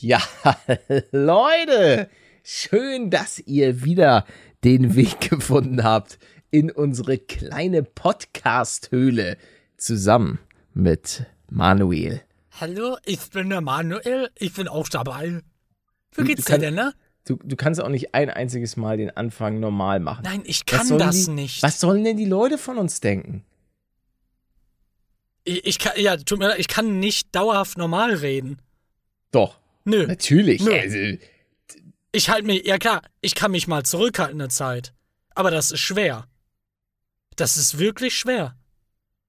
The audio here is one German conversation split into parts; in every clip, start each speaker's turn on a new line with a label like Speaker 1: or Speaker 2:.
Speaker 1: Ja, Leute, schön, dass ihr wieder den Weg gefunden habt in unsere kleine Podcast-Höhle zusammen mit Manuel.
Speaker 2: Hallo, ich bin der Manuel, ich bin auch dabei. Wie geht's dir denn, ne?
Speaker 1: Du, du kannst auch nicht ein einziges Mal den Anfang normal machen.
Speaker 2: Nein, ich kann das
Speaker 1: die,
Speaker 2: nicht.
Speaker 1: Was sollen denn die Leute von uns denken?
Speaker 2: Ich, ich kann, ja, tut mir leid, ich kann nicht dauerhaft normal reden.
Speaker 1: Doch,
Speaker 2: Nö.
Speaker 1: natürlich.
Speaker 2: Nö.
Speaker 1: Also,
Speaker 2: Ich halte mich, ja klar, ich kann mich mal zurückhalten eine Zeit. Aber das ist schwer. Das ist wirklich schwer.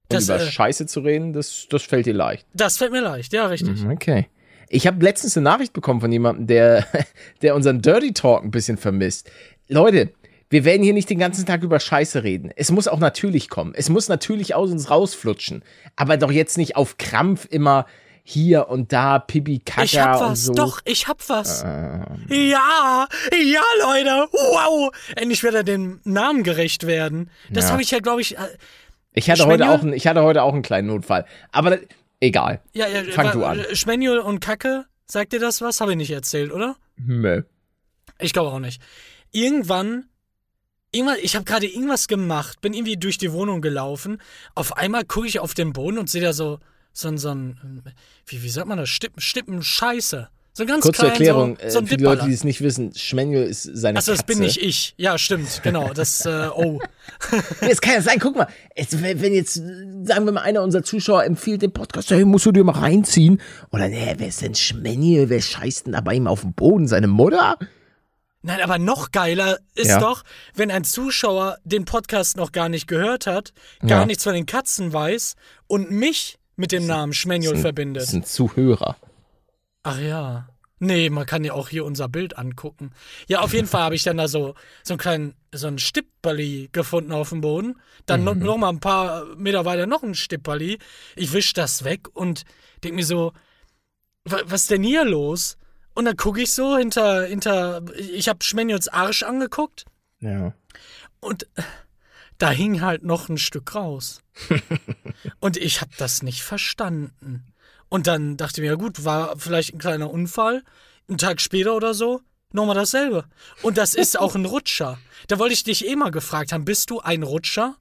Speaker 1: und
Speaker 2: Das,
Speaker 1: über
Speaker 2: äh,
Speaker 1: Scheiße zu reden, das, das fällt dir leicht.
Speaker 2: das fällt mir leicht, ja, richtig.
Speaker 1: Mhm, Okay. Ich habe letztens eine Nachricht bekommen von jemandem, der, der unseren Dirty Talk ein bisschen vermisst. Leute, wir werden hier nicht den ganzen Tag über Scheiße reden. Es muss auch natürlich kommen. Es muss natürlich aus uns rausflutschen. Aber doch jetzt nicht auf Krampf immer hier und da Pipi Kaka
Speaker 2: Ich hab
Speaker 1: und
Speaker 2: was,
Speaker 1: so.
Speaker 2: doch, ich hab was.
Speaker 1: Ähm,
Speaker 2: Ja, ja, Leute, wow. Endlich wird er dem Namen gerecht werden. Das
Speaker 1: Ja.
Speaker 2: habe ich ja, glaube ich, äh,
Speaker 1: ich, hatte heute
Speaker 2: Schmanuel?
Speaker 1: auch, einen- ich hatte heute auch einen kleinen Notfall. Aber das, egal.
Speaker 2: ja, ja,
Speaker 1: Fang du an.
Speaker 2: Schmanuel und Kacke, sagt dir das was? Habe ich nicht erzählt, oder?
Speaker 1: Nö.
Speaker 2: Ich glaube auch nicht. Irgendwann, irgendwann ich habe gerade irgendwas gemacht, bin irgendwie durch die Wohnung gelaufen. Auf einmal gucke ich auf den Boden und sehe da so, so, ein- so ein, wie, wie sagt man das? Stippen, Stippen Scheiße. So ein ganz
Speaker 1: Kurze
Speaker 2: klein,
Speaker 1: Erklärung,
Speaker 2: so, so
Speaker 1: äh, für die Leute, die es nicht wissen, Schmanuel ist seine
Speaker 2: Achso, das
Speaker 1: Katze.
Speaker 2: bin nicht ich. Ja, stimmt, genau. Das, äh, oh.
Speaker 1: Nee, Es kann ja sein, guck mal, jetzt, wenn jetzt, sagen wir mal, einer unserer Zuschauer empfiehlt den Podcast, hey, musst du dir mal reinziehen. Oder, nee, wer ist denn Schmenny? Wer scheißt denn da bei ihm auf dem Boden? Seine Mutter?
Speaker 2: Nein, aber noch geiler ist
Speaker 1: Ja.
Speaker 2: doch, wenn ein Zuschauer den Podcast noch gar nicht gehört hat, gar
Speaker 1: Ja.
Speaker 2: nichts von den Katzen weiß und mich mit dem Namen Schmanuel
Speaker 1: Das
Speaker 2: verbindet.
Speaker 1: sind Zuhörer.
Speaker 2: Ach ja. Nee, man kann ja auch hier unser Bild angucken. Ja, auf jeden Fall habe ich dann da so, so einen kleinen, so einen Stipperli gefunden auf dem Boden. Dann noch, noch mal ein paar Meter weiter noch ein Stipperli. Ich wisch das weg und denk mir so, wa- was ist denn hier los? Und dann gucke ich so hinter, hinter, ich habe Schmenjots Arsch angeguckt
Speaker 1: Ja.
Speaker 2: und da hing halt noch ein Stück raus. und ich habe das nicht verstanden. Und dann dachte ich mir, ja gut, war vielleicht ein kleiner Unfall. Einen Tag später oder so, nochmal dasselbe. Und das ist auch ein Rutscher. Da wollte ich dich eh mal gefragt haben, bist du ein Rutscher?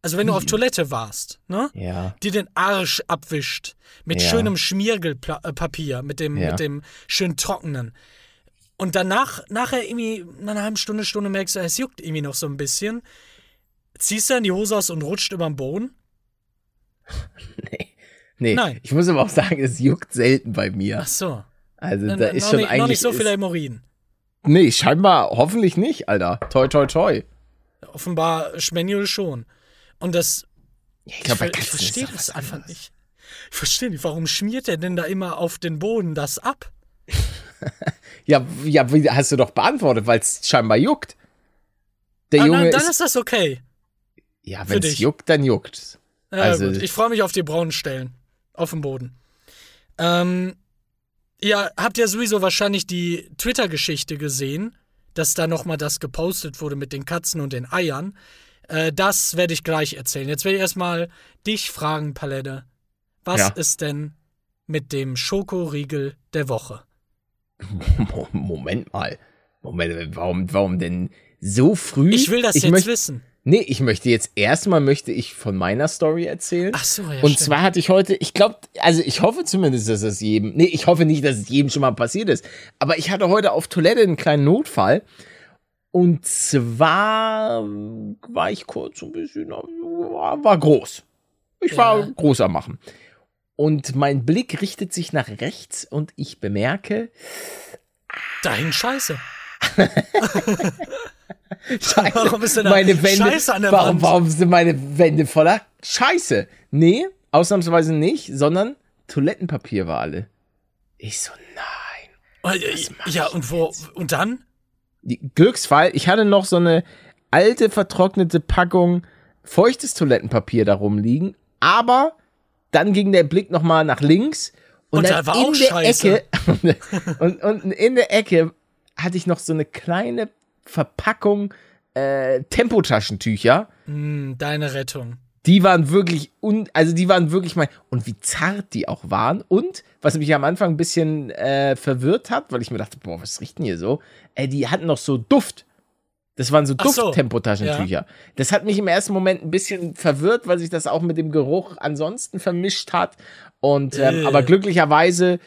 Speaker 2: Also wenn du auf Toilette warst, ne?
Speaker 1: Ja.
Speaker 2: dir den Arsch abwischt mit
Speaker 1: Ja.
Speaker 2: schönem Schmiergelpapier, mit dem,
Speaker 1: Ja.
Speaker 2: mit dem schön trockenen. Und danach, nachher irgendwie, nach einer halben Stunde, Stunde merkst du, es juckt irgendwie noch so ein bisschen. Ziehst dann die Hose aus und rutscht über den Boden?
Speaker 1: Nee. Nee.
Speaker 2: Nein.
Speaker 1: Ich muss aber auch sagen, es juckt selten bei mir.
Speaker 2: Ach so.
Speaker 1: Also da
Speaker 2: n-
Speaker 1: ist schon
Speaker 2: nicht,
Speaker 1: eigentlich.
Speaker 2: noch nicht so viele Hämorrhoiden.
Speaker 1: Nee, scheinbar hoffentlich nicht, Alter. Toi, toi, toi.
Speaker 2: Offenbar Schmanuel schon. Und das,
Speaker 1: Ich
Speaker 2: ich, ver- ich verstehe das einfach
Speaker 1: anderes.
Speaker 2: nicht. Ich verstehe nicht, warum schmiert er denn da immer auf den Boden das ab?
Speaker 1: Ja, ja, hast du doch beantwortet, weil es scheinbar juckt. Der
Speaker 2: Ah,
Speaker 1: Junge
Speaker 2: nein, dann
Speaker 1: ist,
Speaker 2: ist das okay.
Speaker 1: Ja, wenn es juckt, dann juckt.
Speaker 2: Ja,
Speaker 1: Also-
Speaker 2: gut. Ich freue mich auf die braunen Stellen. Auf dem Boden. Ähm, ihr habt ja sowieso wahrscheinlich die Twitter-Geschichte gesehen, dass da nochmal das gepostet wurde mit den Katzen und den Eiern. Äh, das werde ich gleich erzählen. Jetzt werde ich erstmal dich fragen, Palette. Was
Speaker 1: Ja.
Speaker 2: ist denn mit dem Schokoriegel der Woche?
Speaker 1: Mo- Moment mal. Moment, warum, warum denn so früh?
Speaker 2: Ich will das jetzt
Speaker 1: möcht-
Speaker 2: wissen.
Speaker 1: Nee, ich möchte jetzt erstmal möchte ich von meiner Story erzählen.
Speaker 2: Ach so, ja,
Speaker 1: Und
Speaker 2: stimmt.
Speaker 1: zwar hatte ich heute, ich glaube, also ich hoffe zumindest, dass es jedem, nee, ich hoffe nicht, dass es jedem schon mal passiert ist, aber ich hatte heute auf Toilette einen kleinen Notfall. Und zwar war ich kurz so ein bisschen, war, groß. Ich war
Speaker 2: Ja.
Speaker 1: groß am Machen. Und mein Blick richtet sich nach rechts und ich bemerke,
Speaker 2: Da hing Scheiße.
Speaker 1: Scheiße,
Speaker 2: Warum ist denn
Speaker 1: meine Wände,
Speaker 2: Scheiße an der
Speaker 1: warum,
Speaker 2: Wand?
Speaker 1: warum sind meine Wände voller Scheiße? Nee, ausnahmsweise nicht, sondern Toilettenpapier war alle. Ich so, nein.
Speaker 2: Äh,
Speaker 1: mach
Speaker 2: Ja, und wo,
Speaker 1: jetzt?
Speaker 2: und dann?
Speaker 1: Glücksfall, ich hatte noch so eine alte, vertrocknete Packung feuchtes Toilettenpapier da rumliegen, aber dann ging der Blick nochmal nach links und,
Speaker 2: Und da war
Speaker 1: in
Speaker 2: auch
Speaker 1: der
Speaker 2: Scheiße.
Speaker 1: Ecke und, und in der Ecke hatte ich noch so eine kleine Verpackung äh, Tempotaschentücher.
Speaker 2: Hm, deine Rettung.
Speaker 1: Die waren wirklich, un, also die waren wirklich mein, und wie zart die auch waren. Und, was mich am Anfang ein bisschen äh, verwirrt hat, weil ich mir dachte, boah, was riecht denn hier so? Äh, die hatten noch so Duft. Das waren so
Speaker 2: Ach so,
Speaker 1: Dufttempotaschentücher. Ja. Das hat mich im ersten Moment ein bisschen verwirrt, weil sich das auch mit dem Geruch ansonsten vermischt hat. Und ähm, äh. aber glücklicherweise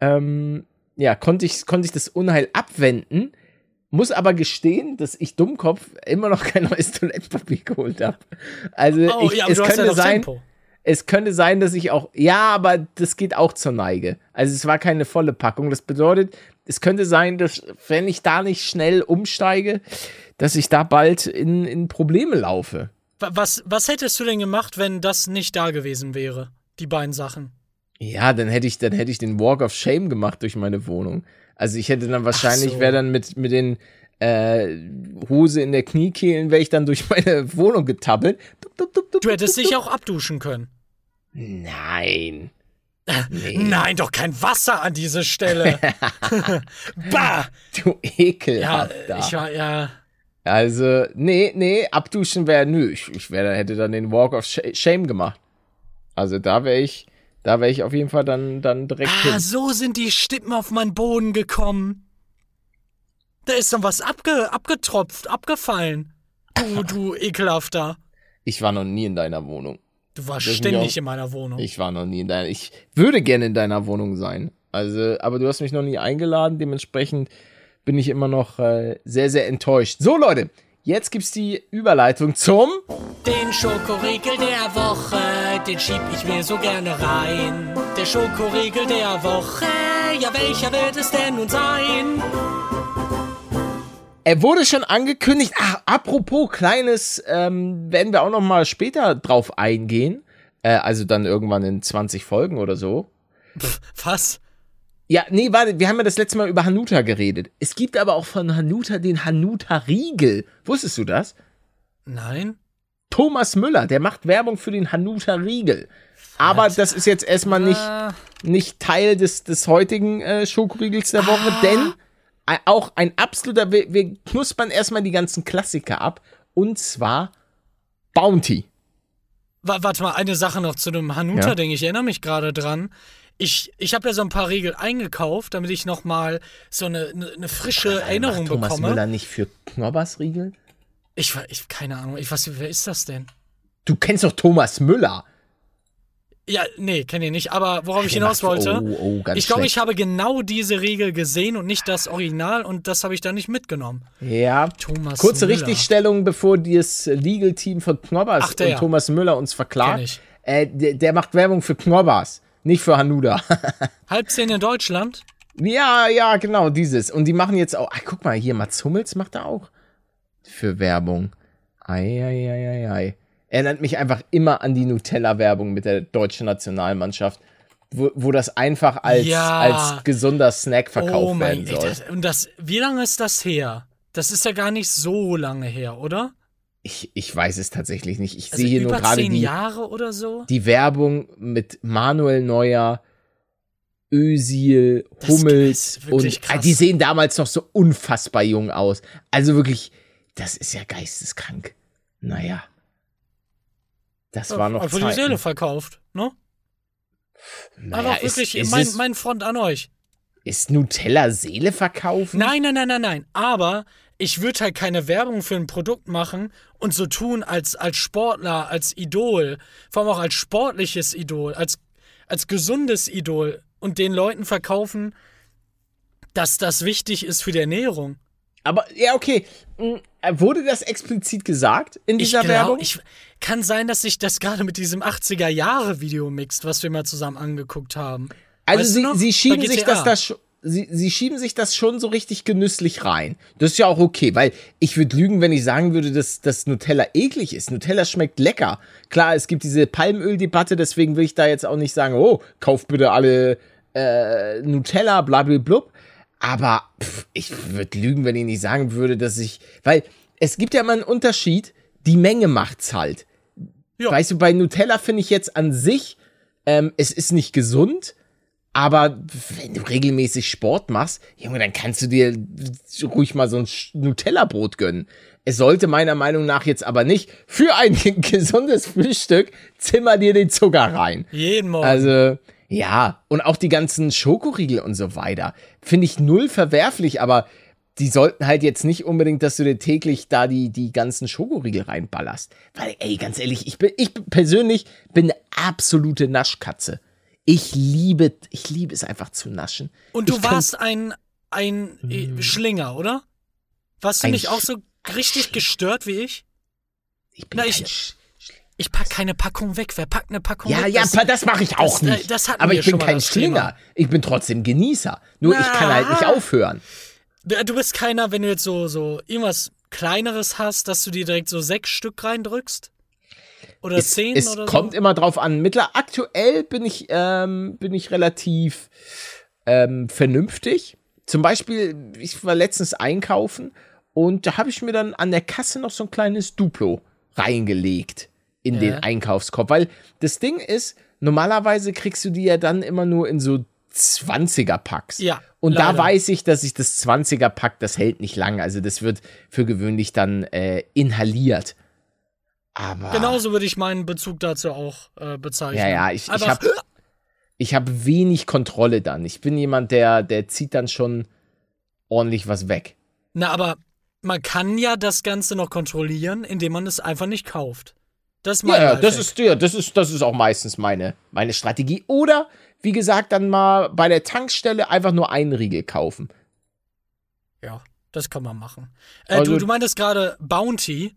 Speaker 1: ähm, ja, konnte ich, konnte ich das Unheil abwenden. Muss aber gestehen, dass ich Dummkopf immer noch kein neues Toilettenpapier geholt habe. Also oh, ich, ja, es könnte ja sein, Tempo. es könnte sein, dass ich auch, ja, aber das geht auch zur Neige. Also es war keine volle Packung. Das bedeutet, es könnte sein, dass wenn ich da nicht schnell umsteige, dass ich da bald in, in Probleme laufe.
Speaker 2: Was, was hättest du denn gemacht, wenn das nicht da gewesen wäre? Die beiden Sachen.
Speaker 1: Ja, dann hätte ich, dann hätte ich den Walk of Shame gemacht durch meine Wohnung. Also ich hätte dann wahrscheinlich, so. wäre dann mit, mit den äh, Hose in der Kniekehlen, wäre ich dann durch meine Wohnung getabbelt.
Speaker 2: du hättest dich auch abduschen können.
Speaker 1: Nein.
Speaker 2: Nee. Nein, doch kein Wasser an diese Stelle. bah!
Speaker 1: Du ekelhaft.
Speaker 2: Ja, ich war, ja.
Speaker 1: Also, nee, nee, abduschen wäre, nö, ich, ich wär, hätte dann den Walk of Shame gemacht. Also da wäre ich, da wäre ich auf jeden Fall dann, dann direkt.
Speaker 2: Ah, hin. so sind die Stippen auf meinen Boden gekommen. Da ist dann was abge, abgetropft, abgefallen. Du, du ekelhafter.
Speaker 1: Ich war noch nie in deiner Wohnung.
Speaker 2: Du warst ständig auch, in meiner Wohnung.
Speaker 1: Ich war noch nie in deiner. Ich würde gerne in deiner Wohnung sein. Also, aber du hast mich noch nie eingeladen. Dementsprechend bin ich immer noch äh, sehr, sehr enttäuscht. So, Leute, Jetzt gibt's die Überleitung zum
Speaker 2: Den Schokoriegel der Woche, den schieb ich mir so gerne rein. Der Schokoriegel der Woche, ja welcher wird es denn nun sein?
Speaker 1: Er wurde schon angekündigt. Ach, apropos kleines, ähm, werden wir auch noch mal später drauf eingehen. Äh, also dann irgendwann in 20 Folgen oder so.
Speaker 2: Was?
Speaker 1: Ja, nee, warte, wir haben ja das letzte Mal über Hanuta geredet. Es gibt aber auch von Hanuta den Hanuta-Riegel. Wusstest du das?
Speaker 2: Nein.
Speaker 1: Thomas Müller, der macht Werbung für den Hanuta-Riegel. Aber das ist jetzt erstmal nicht, uh. nicht Teil des, des heutigen äh, Schokoriegels der Woche, ah. denn äh, auch ein absoluter, wir, wir knuspern erstmal die ganzen Klassiker ab. Und zwar Bounty.
Speaker 2: Warte mal, eine Sache noch zu dem Hanuta-Ding. Ja? Ich erinnere mich gerade dran ich, ich habe ja so ein paar Regeln eingekauft, damit ich noch mal so eine, eine, eine frische Ach, Erinnerung Thomas bekomme.
Speaker 1: Thomas Müller nicht für Knobbersriegel?
Speaker 2: Ich, ich keine Ahnung. Ich weiß, wer ist das denn?
Speaker 1: Du kennst doch Thomas Müller.
Speaker 2: Ja, nee, kenne ich nicht. Aber worauf ich hinaus wollte, oh, oh, ich glaube, ich habe genau diese Regel gesehen und nicht das Original und das habe ich dann nicht mitgenommen.
Speaker 1: Ja. Thomas Kurze Müller. Richtigstellung, bevor das Legal Team von Knobbers Ach, und Thomas Müller uns verklagt. Äh, der, der, macht Werbung für Knobbers. Nicht für Hanuda.
Speaker 2: Halb zehn in Deutschland?
Speaker 1: Ja, ja, genau, dieses. Und die machen jetzt auch. Ach, guck mal, hier, Mats Hummels macht er auch für Werbung. Eieieiei. Erinnert mich einfach immer an die Nutella-Werbung mit der deutschen Nationalmannschaft, wo, wo das einfach als, ja. als gesunder Snack verkauft oh werden soll.
Speaker 2: Das, und das, wie lange ist das her? Das ist ja gar nicht so lange her, oder?
Speaker 1: Ich, ich weiß es tatsächlich nicht. Ich also sehe hier nur gerade die,
Speaker 2: Jahre oder so?
Speaker 1: die Werbung mit Manuel Neuer, Özil, Hummels und äh, krass. die sehen damals noch so unfassbar jung aus. Also wirklich, das ist ja geisteskrank. Naja. Das war noch
Speaker 2: Einfach die Seele verkauft, ne? Naja, Aber wirklich, ist, ist mein, mein Front an euch.
Speaker 1: Ist Nutella Seele verkaufen?
Speaker 2: Nein, nein, nein, nein, nein. Aber ich würde halt keine Werbung für ein Produkt machen und so tun als, als Sportler, als Idol, vor allem auch als sportliches Idol, als, als gesundes Idol und den Leuten verkaufen, dass das wichtig ist für die Ernährung.
Speaker 1: Aber, ja, okay. Hm, wurde das explizit gesagt in dieser ich glaub, Werbung?
Speaker 2: Ich, kann sein, dass sich das gerade mit diesem 80er-Jahre-Video mixt, was wir mal zusammen angeguckt haben.
Speaker 1: Also, weißt sie, sie schieben sich das da schon sie, sie schieben sich das schon so richtig genüsslich rein. Das ist ja auch okay, weil ich würde lügen, wenn ich sagen würde, dass, dass Nutella eklig ist. Nutella schmeckt lecker. Klar, es gibt diese Palmöldebatte, deswegen will ich da jetzt auch nicht sagen, oh, kauft bitte alle äh, Nutella, blablablub. Aber pff, ich würde lügen, wenn ich nicht sagen würde, dass ich. Weil es gibt ja immer einen Unterschied, die Menge macht's halt. Ja. Weißt du, bei Nutella finde ich jetzt an sich, ähm, es ist nicht gesund, Aber wenn du regelmäßig Sport machst, Junge, dann kannst du dir ruhig mal so ein Nutella-Brot gönnen. Es sollte meiner Meinung nach jetzt aber nicht für ein gesundes Frühstück zimmer dir den Zucker rein.
Speaker 2: Jeden Morgen.
Speaker 1: Also, ja, und auch die ganzen Schokoriegel und so weiter. Finde ich null verwerflich, aber die sollten halt jetzt nicht unbedingt, dass du dir täglich da die, die ganzen Schokoriegel reinballerst. Weil, ey, ganz ehrlich, ich bin, ich persönlich bin eine absolute Naschkatze. Ich liebe, ich liebe es einfach zu naschen.
Speaker 2: Und du
Speaker 1: ich
Speaker 2: warst ein, ein äh, Schlinger, oder? Warst du
Speaker 1: Ein
Speaker 2: nicht auch so richtig gestört wie ich?
Speaker 1: Ich bin
Speaker 2: Na,
Speaker 1: kein
Speaker 2: ich-
Speaker 1: Sch-
Speaker 2: Ich pack keine Packung weg. Wer packt eine Packung
Speaker 1: Ja,
Speaker 2: weg?
Speaker 1: ja,
Speaker 2: Das-
Speaker 1: aber das mache ich auch
Speaker 2: das- äh,
Speaker 1: nicht.
Speaker 2: das
Speaker 1: aber ich bin kein Schlinger.
Speaker 2: Thema.
Speaker 1: Ich bin trotzdem Genießer. Nur ich kann
Speaker 2: Na.
Speaker 1: halt nicht aufhören.
Speaker 2: Du du bist keiner, wenn du jetzt so, so irgendwas Kleineres hast, dass du dir direkt so sechs Stück reindrückst? Oder
Speaker 1: Es,
Speaker 2: zehn
Speaker 1: es
Speaker 2: oder
Speaker 1: kommt
Speaker 2: so?
Speaker 1: immer drauf an. Mittler aktuell bin ich, ähm, bin ich relativ ähm, vernünftig. Zum Beispiel, ich war letztens einkaufen und da habe ich mir dann an der Kasse noch so ein kleines Duplo reingelegt in
Speaker 2: Ja.
Speaker 1: den Einkaufskorb. Weil das Ding ist, normalerweise kriegst du die ja dann immer nur in so 20er-Packs.
Speaker 2: Ja,
Speaker 1: Und da
Speaker 2: leider.
Speaker 1: weiß ich, dass ich das 20er-Pack, das hält nicht lang. Also das wird für gewöhnlich dann äh, inhaliert. Aber.
Speaker 2: Genauso würde ich meinen Bezug dazu auch äh, bezeichnen.
Speaker 1: Ja, ja, ich, ich habe ich hab wenig Kontrolle dann. Ich bin jemand, der, der zieht dann schon ordentlich was weg.
Speaker 2: Na, aber man kann ja das Ganze noch kontrollieren, indem man es einfach nicht kauft. Das ist mein
Speaker 1: Ja, ja, das ist, ja, das ist, das ist auch meistens meine, meine Strategie. Oder, wie gesagt, dann mal bei der Tankstelle einfach nur einen Riegel kaufen.
Speaker 2: Ja, das kann man machen. Äh,
Speaker 1: Also-
Speaker 2: du, du meintest gerade Bounty.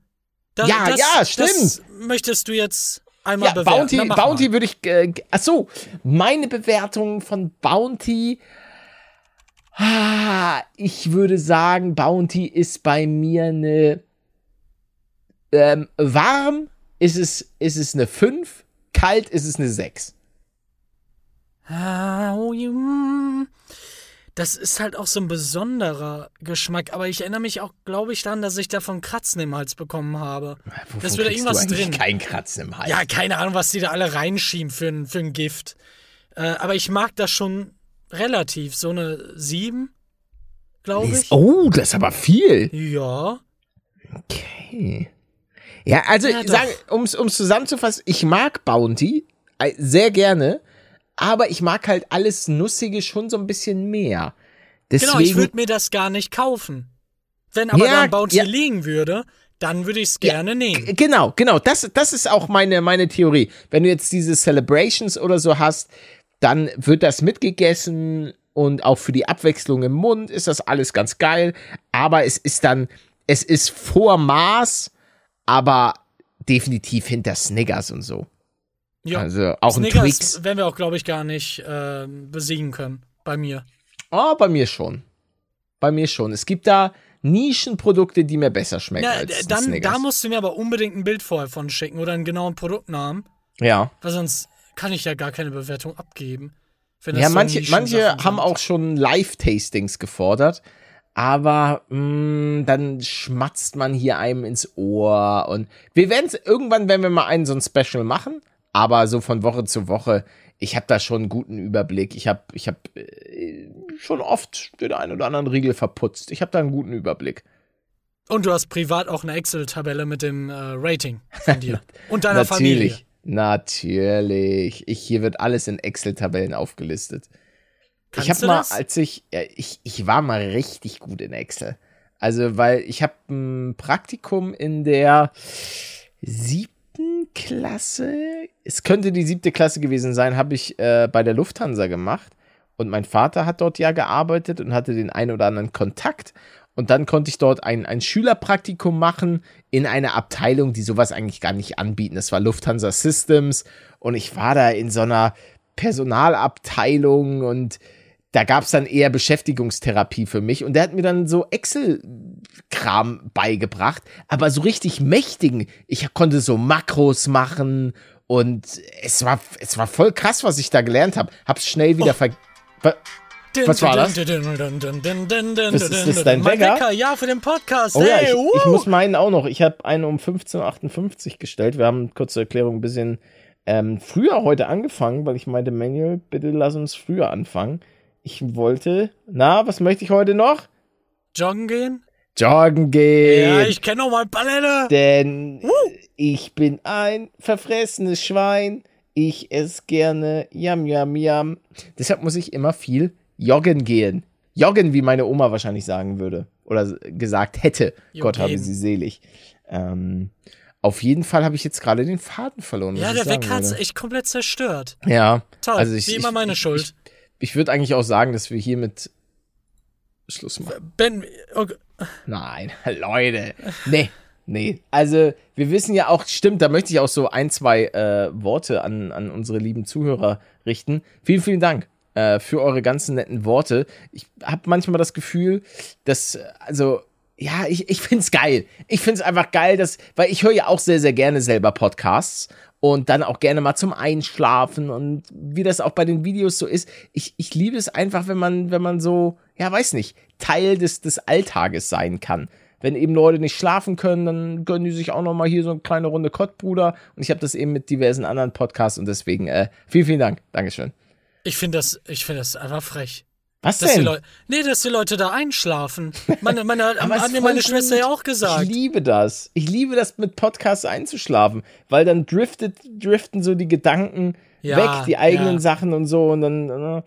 Speaker 2: Da-
Speaker 1: Ja,
Speaker 2: das,
Speaker 1: ja, stimmt.
Speaker 2: Das möchtest du jetzt einmal
Speaker 1: Ja,
Speaker 2: bewerten.
Speaker 1: Bounty,
Speaker 2: Na, mal.
Speaker 1: Bounty würde ich. Äh, ach so, meine Bewertung von Bounty. Ah, ich würde sagen, Bounty ist bei mir eine. Ähm, warm ist es, ist es eine 5, kalt ist es eine 6.
Speaker 2: Ah, oh. Das ist halt auch so ein besonderer Geschmack, aber ich erinnere mich auch, glaube ich, daran, dass ich davon Kratzen im Hals bekommen habe.
Speaker 1: Wovon
Speaker 2: Das wird
Speaker 1: kriegst
Speaker 2: irgendwas
Speaker 1: du
Speaker 2: drin.
Speaker 1: Kein Kratzen im Hals.
Speaker 2: Ja, keine Ahnung, was die da alle reinschieben für ein, für ein Gift. Äh, aber ich mag das schon relativ. So eine 7, glaube ich.
Speaker 1: Oh, das ist aber viel.
Speaker 2: Ja.
Speaker 1: Okay. Ja, also
Speaker 2: Ja,
Speaker 1: um es zusammenzufassen, ich mag Bounty äh, sehr gerne, aber ich mag halt alles Nussige schon so ein bisschen mehr. Deswegen,
Speaker 2: Genau, ich würde mir das gar nicht kaufen. Wenn aber
Speaker 1: Ja,
Speaker 2: da ein Bounty
Speaker 1: ja.
Speaker 2: liegen würde, dann würde ich es
Speaker 1: Ja,
Speaker 2: gerne nehmen.
Speaker 1: G- Genau, genau. Das, das ist auch meine, meine Theorie. Wenn du jetzt diese Celebrations oder so hast, dann wird das mitgegessen und auch für die Abwechslung im Mund ist das alles ganz geil. Aber es ist dann, es ist vor Maß, aber definitiv hinter Snickers und so.
Speaker 2: Ja.
Speaker 1: Also auch ein
Speaker 2: Snickers
Speaker 1: Twix.
Speaker 2: werden wir auch, glaube ich, gar nicht ähm, besiegen können. Bei mir.
Speaker 1: Oh, bei mir schon. Bei mir schon. Es gibt da Nischenprodukte, die mir besser schmecken
Speaker 2: Ja,
Speaker 1: als ein
Speaker 2: dann,
Speaker 1: Snickers.
Speaker 2: da musst du mir aber unbedingt ein Bild vorher von schicken oder einen genauen Produktnamen,
Speaker 1: ja.
Speaker 2: weil sonst kann ich ja gar keine Bewertung abgeben.
Speaker 1: Ja,
Speaker 2: so
Speaker 1: manche, manche haben auch schon Live-Tastings gefordert, aber mh, dann schmatzt man hier einem ins Ohr und wir werden es irgendwann, wenn wir mal einen so ein Special machen, aber so von Woche zu Woche, ich habe da schon einen guten Überblick. Ich habe ich hab, äh, schon oft den einen oder anderen Riegel verputzt. Ich habe da einen guten Überblick.
Speaker 2: Und du hast privat auch eine Excel-Tabelle mit dem äh, Rating von dir und deiner Familie.
Speaker 1: Natürlich. Natürlich. Ich, hier wird alles in Excel-Tabellen aufgelistet.
Speaker 2: Kannst
Speaker 1: ich habe mal,
Speaker 2: das?
Speaker 1: als ich, ja, ich, ich war mal richtig gut in Excel. Also, weil ich habe ein Praktikum in der siebten Klasse, es könnte die siebte Klasse gewesen sein, habe ich äh, bei der Lufthansa gemacht. Und mein Vater hat dort ja gearbeitet und hatte den einen oder anderen Kontakt. Und dann konnte ich dort ein, ein Schülerpraktikum machen in einer Abteilung, die sowas eigentlich gar nicht anbieten. Das war Lufthansa Systems. Und ich war da in so einer Personalabteilung und da gab es dann eher Beschäftigungstherapie für mich. Und der hat mir dann so Excel-Kram beigebracht, aber so richtig mächtigen. Ich konnte so Makros machen und es war, es war voll krass, was ich da gelernt habe. Hab's schnell wieder ver. ver Was war das?
Speaker 2: Ist,
Speaker 1: Ist das dein
Speaker 2: mein
Speaker 1: Wecker?
Speaker 2: Wecker? Ja, für den Podcast.
Speaker 1: Oh ja,
Speaker 2: hey,
Speaker 1: ich,
Speaker 2: wuhu.
Speaker 1: ich muss meinen auch noch. Ich habe einen um 15.58 Uhr gestellt. Wir haben, kurze Erklärung, ein bisschen ähm, früher heute angefangen, weil ich meinte, Manuel, bitte lass uns früher anfangen. Ich wollte, na, was möchte ich heute noch?
Speaker 2: Joggen gehen?
Speaker 1: Joggen gehen.
Speaker 2: Ja, ich kenne noch mal Palette.
Speaker 1: Denn ich bin ein verfressenes Schwein. Ich esse gerne Yam, Yam, Yam. Deshalb muss ich immer viel joggen gehen. Joggen, wie meine Oma wahrscheinlich sagen würde. Oder gesagt hätte. Gott habe
Speaker 2: Joggen.
Speaker 1: sie selig. Ähm, auf jeden Fall habe ich jetzt gerade den Faden verloren.
Speaker 2: Ja, der Weg hat's
Speaker 1: würde.
Speaker 2: echt komplett zerstört.
Speaker 1: Ja.
Speaker 2: Toll,
Speaker 1: Also ich,
Speaker 2: wie immer meine
Speaker 1: ich,
Speaker 2: Schuld.
Speaker 1: Ich, ich würde eigentlich auch sagen, dass wir hiermit Schluss machen.
Speaker 2: Ben, okay.
Speaker 1: Nein, Leute. Nee, nee. Also, wir wissen ja auch, stimmt, da möchte ich auch so ein, zwei äh, Worte an, an unsere lieben Zuhörer richten. Vielen, vielen Dank äh, für eure ganzen netten Worte. Ich habe manchmal das Gefühl, dass, äh, also, ja, ich, ich finde es geil. Ich finde es einfach geil, dass, weil ich höre ja auch sehr, sehr gerne selber Podcasts und dann auch gerne mal zum Einschlafen und wie das auch bei den Videos so ist. Ich, ich liebe es einfach, wenn man, wenn man so, ja, weiß nicht, Teil des, des Alltages sein kann. Wenn eben Leute nicht schlafen können, dann gönnen die sich auch noch mal hier so eine kleine Runde Kottbruder. Und ich habe das eben mit diversen anderen Podcasts und deswegen äh, vielen, vielen Dank. Dankeschön.
Speaker 2: Ich finde das, ich finde das einfach frech.
Speaker 1: Was
Speaker 2: Dass die
Speaker 1: denn?
Speaker 2: Leute, nee, dass die Leute da einschlafen. Meine, meine,
Speaker 1: es
Speaker 2: hat mir meine Schwester ja auch gesagt.
Speaker 1: Ich liebe das. Ich liebe das, mit Podcasts einzuschlafen, weil dann driftet, driften so die Gedanken
Speaker 2: Ja,
Speaker 1: weg, die eigenen
Speaker 2: ja.
Speaker 1: Sachen und so und dann. Äh,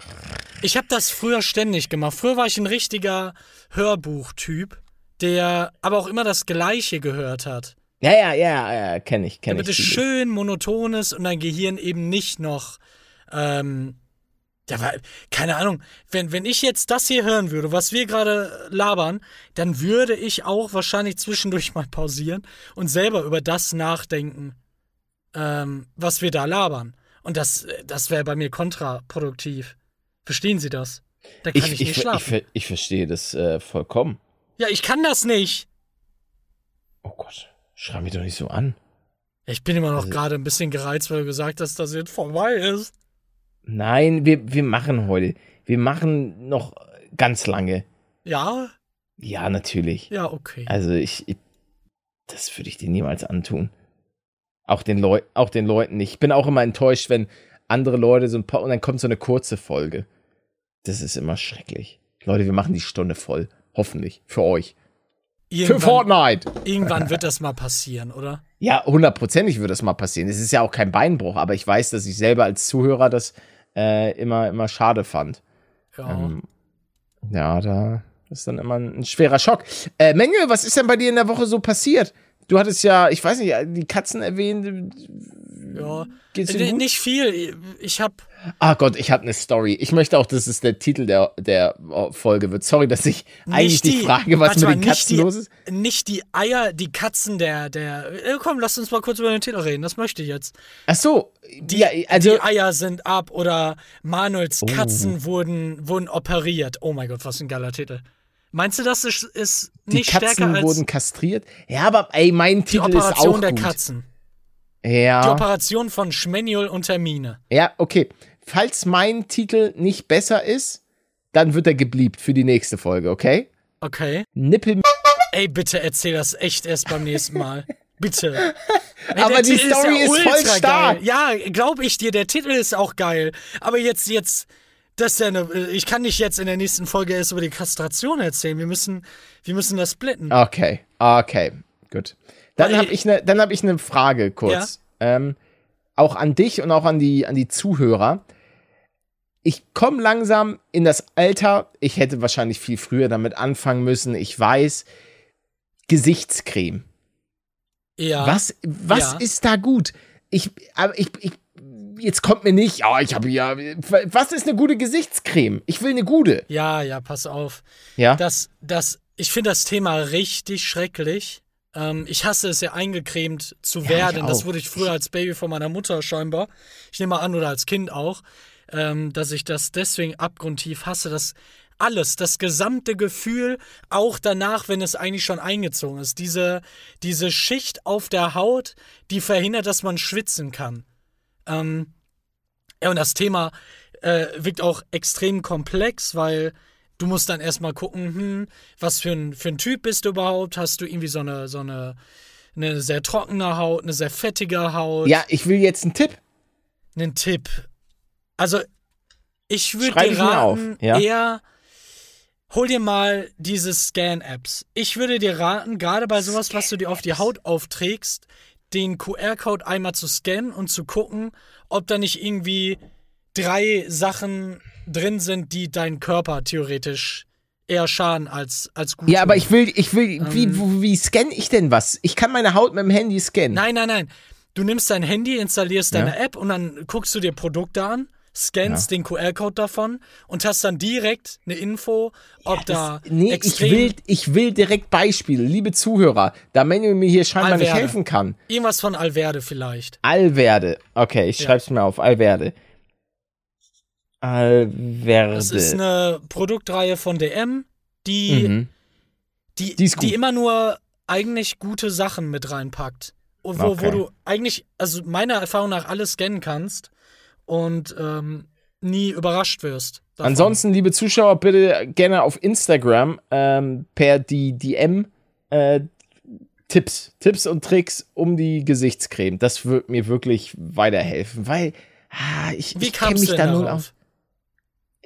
Speaker 2: Ich habe das früher ständig gemacht. Früher war ich ein richtiger Hörbuchtyp, der aber auch immer das Gleiche gehört hat.
Speaker 1: ja, ja, ja, ja, kenne ich, kenne
Speaker 2: Damit
Speaker 1: ich.
Speaker 2: es
Speaker 1: viele.
Speaker 2: schön monoton ist und dein Gehirn eben nicht noch. Ähm, ja, weil, keine Ahnung, wenn, wenn ich jetzt das hier hören würde, was wir gerade labern, dann würde ich auch wahrscheinlich zwischendurch mal pausieren und selber über das nachdenken, ähm, was wir da labern. Und das, das wäre bei mir kontraproduktiv. Verstehen Sie das? Da kann ich,
Speaker 1: Ich,
Speaker 2: nicht
Speaker 1: ich, ich,
Speaker 2: schlafen.
Speaker 1: ver- ich verstehe das äh, vollkommen.
Speaker 2: ja, ich kann das nicht.
Speaker 1: Oh Gott, schrei mich doch nicht so an.
Speaker 2: Ich bin immer noch
Speaker 1: Also-
Speaker 2: gerade ein bisschen gereizt, weil du gesagt hast, dass das jetzt vorbei ist.
Speaker 1: Nein, wir, wir machen heute. Wir machen noch ganz lange.
Speaker 2: Ja,
Speaker 1: Ja, natürlich.
Speaker 2: ja, okay.
Speaker 1: Also ich, ich das würde ich dir niemals antun. Auch den, Leu auch den Leuten nicht. Ich bin auch immer enttäuscht, wenn andere Leute so ein paar und dann kommt so eine kurze Folge. Das ist immer schrecklich. Leute, wir machen die Stunde voll. Hoffentlich. Für euch. Für
Speaker 2: Irgendwann,
Speaker 1: Fortnite.
Speaker 2: irgendwann wird das mal passieren, oder?
Speaker 1: Ja, hundertprozentig wird das mal passieren. Es ist ja auch kein Beinbruch, aber ich weiß, dass ich selber als Zuhörer das äh, immer, immer schade fand.
Speaker 2: Ja.
Speaker 1: Ähm, ja, da ist dann immer ein, ein schwerer Schock. Äh, Menge, was ist denn bei dir in der Woche so passiert? Du hattest ja, ich weiß nicht, die Katzen erwähnt.
Speaker 2: Ja.
Speaker 1: Geht's
Speaker 2: N-
Speaker 1: gut?
Speaker 2: Nicht viel. Ich hab.
Speaker 1: Ah Gott, ich habe eine Story. Ich möchte auch, dass es der Titel der, der Folge wird. Sorry, dass ich eigentlich
Speaker 2: Nicht
Speaker 1: die, Frage, was mit den Katzen
Speaker 2: die,
Speaker 1: los ist.
Speaker 2: Nicht die Eier, die Katzen der. der äh, komm, lass uns mal kurz über den Titel reden. Das möchte ich jetzt.
Speaker 1: Ach so, die, ja, also
Speaker 2: die Eier sind ab oder Manuels
Speaker 1: Oh.
Speaker 2: Katzen wurden, wurden operiert. Oh mein Gott, was ein geiler Titel. Meinst du, das ist, ist
Speaker 1: die
Speaker 2: nicht stärker
Speaker 1: Katzen
Speaker 2: als
Speaker 1: wurden kastriert. Ja, aber ey, mein
Speaker 2: die
Speaker 1: Titel ist auch
Speaker 2: Operation der
Speaker 1: gut.
Speaker 2: Katzen? Die
Speaker 1: Ja,
Speaker 2: Operation von Schmenjul und Termine.
Speaker 1: ja, okay. Falls mein Titel nicht besser ist, dann wird er gebliebt für die nächste Folge, okay?
Speaker 2: Okay.
Speaker 1: Nippel.
Speaker 2: Ey, bitte erzähl das echt erst beim nächsten Mal. Bitte. Ey,
Speaker 1: Aber die
Speaker 2: Titel
Speaker 1: Story ist voll
Speaker 2: ultra
Speaker 1: stark.
Speaker 2: Geil. Ja, glaub ich dir, der Titel ist auch geil. Aber jetzt, jetzt, das ist ja eine, ich kann nicht jetzt in der nächsten Folge erst über die Kastration erzählen. Wir müssen, wir müssen das splitten.
Speaker 1: Okay, okay, gut. Dann habe ich eine, habe ich eine Frage kurz, ähm, auch an dich und auch an die an die Zuhörer. Ich komme langsam in das Alter. Ich hätte wahrscheinlich viel früher damit anfangen müssen. Ich weiß. Gesichtscreme.
Speaker 2: Ja.
Speaker 1: Was, was
Speaker 2: Ja.
Speaker 1: ist da gut? Ich, aber ich, ich, jetzt kommt mir nicht, ja, ich habe ja, was ist eine gute Gesichtscreme? Ich will eine gute.
Speaker 2: Ja, ja, pass auf.
Speaker 1: Ja.
Speaker 2: Das, das, ich finde das Thema richtig schrecklich. Ähm, ich hasse es ja eingecremt zu
Speaker 1: Ja,
Speaker 2: werden. Das wurde ich früher als Baby von meiner Mutter scheinbar. Ich nehme mal an, oder als Kind auch, ähm, dass ich das deswegen abgrundtief hasse. Das alles, das gesamte Gefühl, auch danach, wenn es eigentlich schon eingezogen ist. Diese, diese Schicht auf der Haut, die verhindert, dass man schwitzen kann. Ähm, ja, und das Thema äh, wirkt auch extrem komplex, weil du musst dann erstmal gucken, hm, was für ein, für ein Typ bist du überhaupt? Hast du irgendwie so eine, so eine, eine sehr trockene Haut, eine sehr fettige Haut?
Speaker 1: Ja, ich will jetzt einen Tipp.
Speaker 2: einen Tipp. Also, ich würde dir raten,
Speaker 1: ja.
Speaker 2: eher hol dir mal diese Scan-Apps. Ich würde dir raten, gerade bei sowas, was du dir auf die Haut aufträgst, den QR-Code einmal zu scannen und zu gucken, ob da nicht irgendwie drei Sachen drin sind, die deinen Körper theoretisch eher schaden als, als gut
Speaker 1: Ja, aber ich will, ich will, wie, wo- wie scanne ich denn was? Ich kann meine Haut mit dem Handy scannen.
Speaker 2: Nein, nein, nein. Du nimmst dein Handy, installierst deine
Speaker 1: Ja.
Speaker 2: App und dann guckst du dir Produkte an, scannst den QR-Code davon und hast dann direkt eine Info, ob da
Speaker 1: Das, nee, ich will, ich will direkt Beispiele, liebe Zuhörer, da Manuel mir hier scheinbar nicht
Speaker 2: Alverde.
Speaker 1: helfen kann.
Speaker 2: irgendwas von Alverde vielleicht.
Speaker 1: Alverde. Okay, ich
Speaker 2: Ja.
Speaker 1: schreib's mir auf. Alverde. Alverde.
Speaker 2: Das ist eine Produktreihe von DM, die,
Speaker 1: mhm.
Speaker 2: die,
Speaker 1: Die gut.
Speaker 2: immer nur eigentlich gute Sachen mit reinpackt. Wo,
Speaker 1: Okay.
Speaker 2: wo du eigentlich, also meiner Erfahrung nach, alles scannen kannst und ähm, nie überrascht wirst. davon.
Speaker 1: Ansonsten, liebe Zuschauer, bitte gerne auf Instagram ähm, per die DM äh, Tipps, Tipps und Tricks um die Gesichtscreme. Das wird mir wirklich weiterhelfen, weil ah, ich,
Speaker 2: Wie
Speaker 1: ich kenn
Speaker 2: kamst du
Speaker 1: mich da null auf.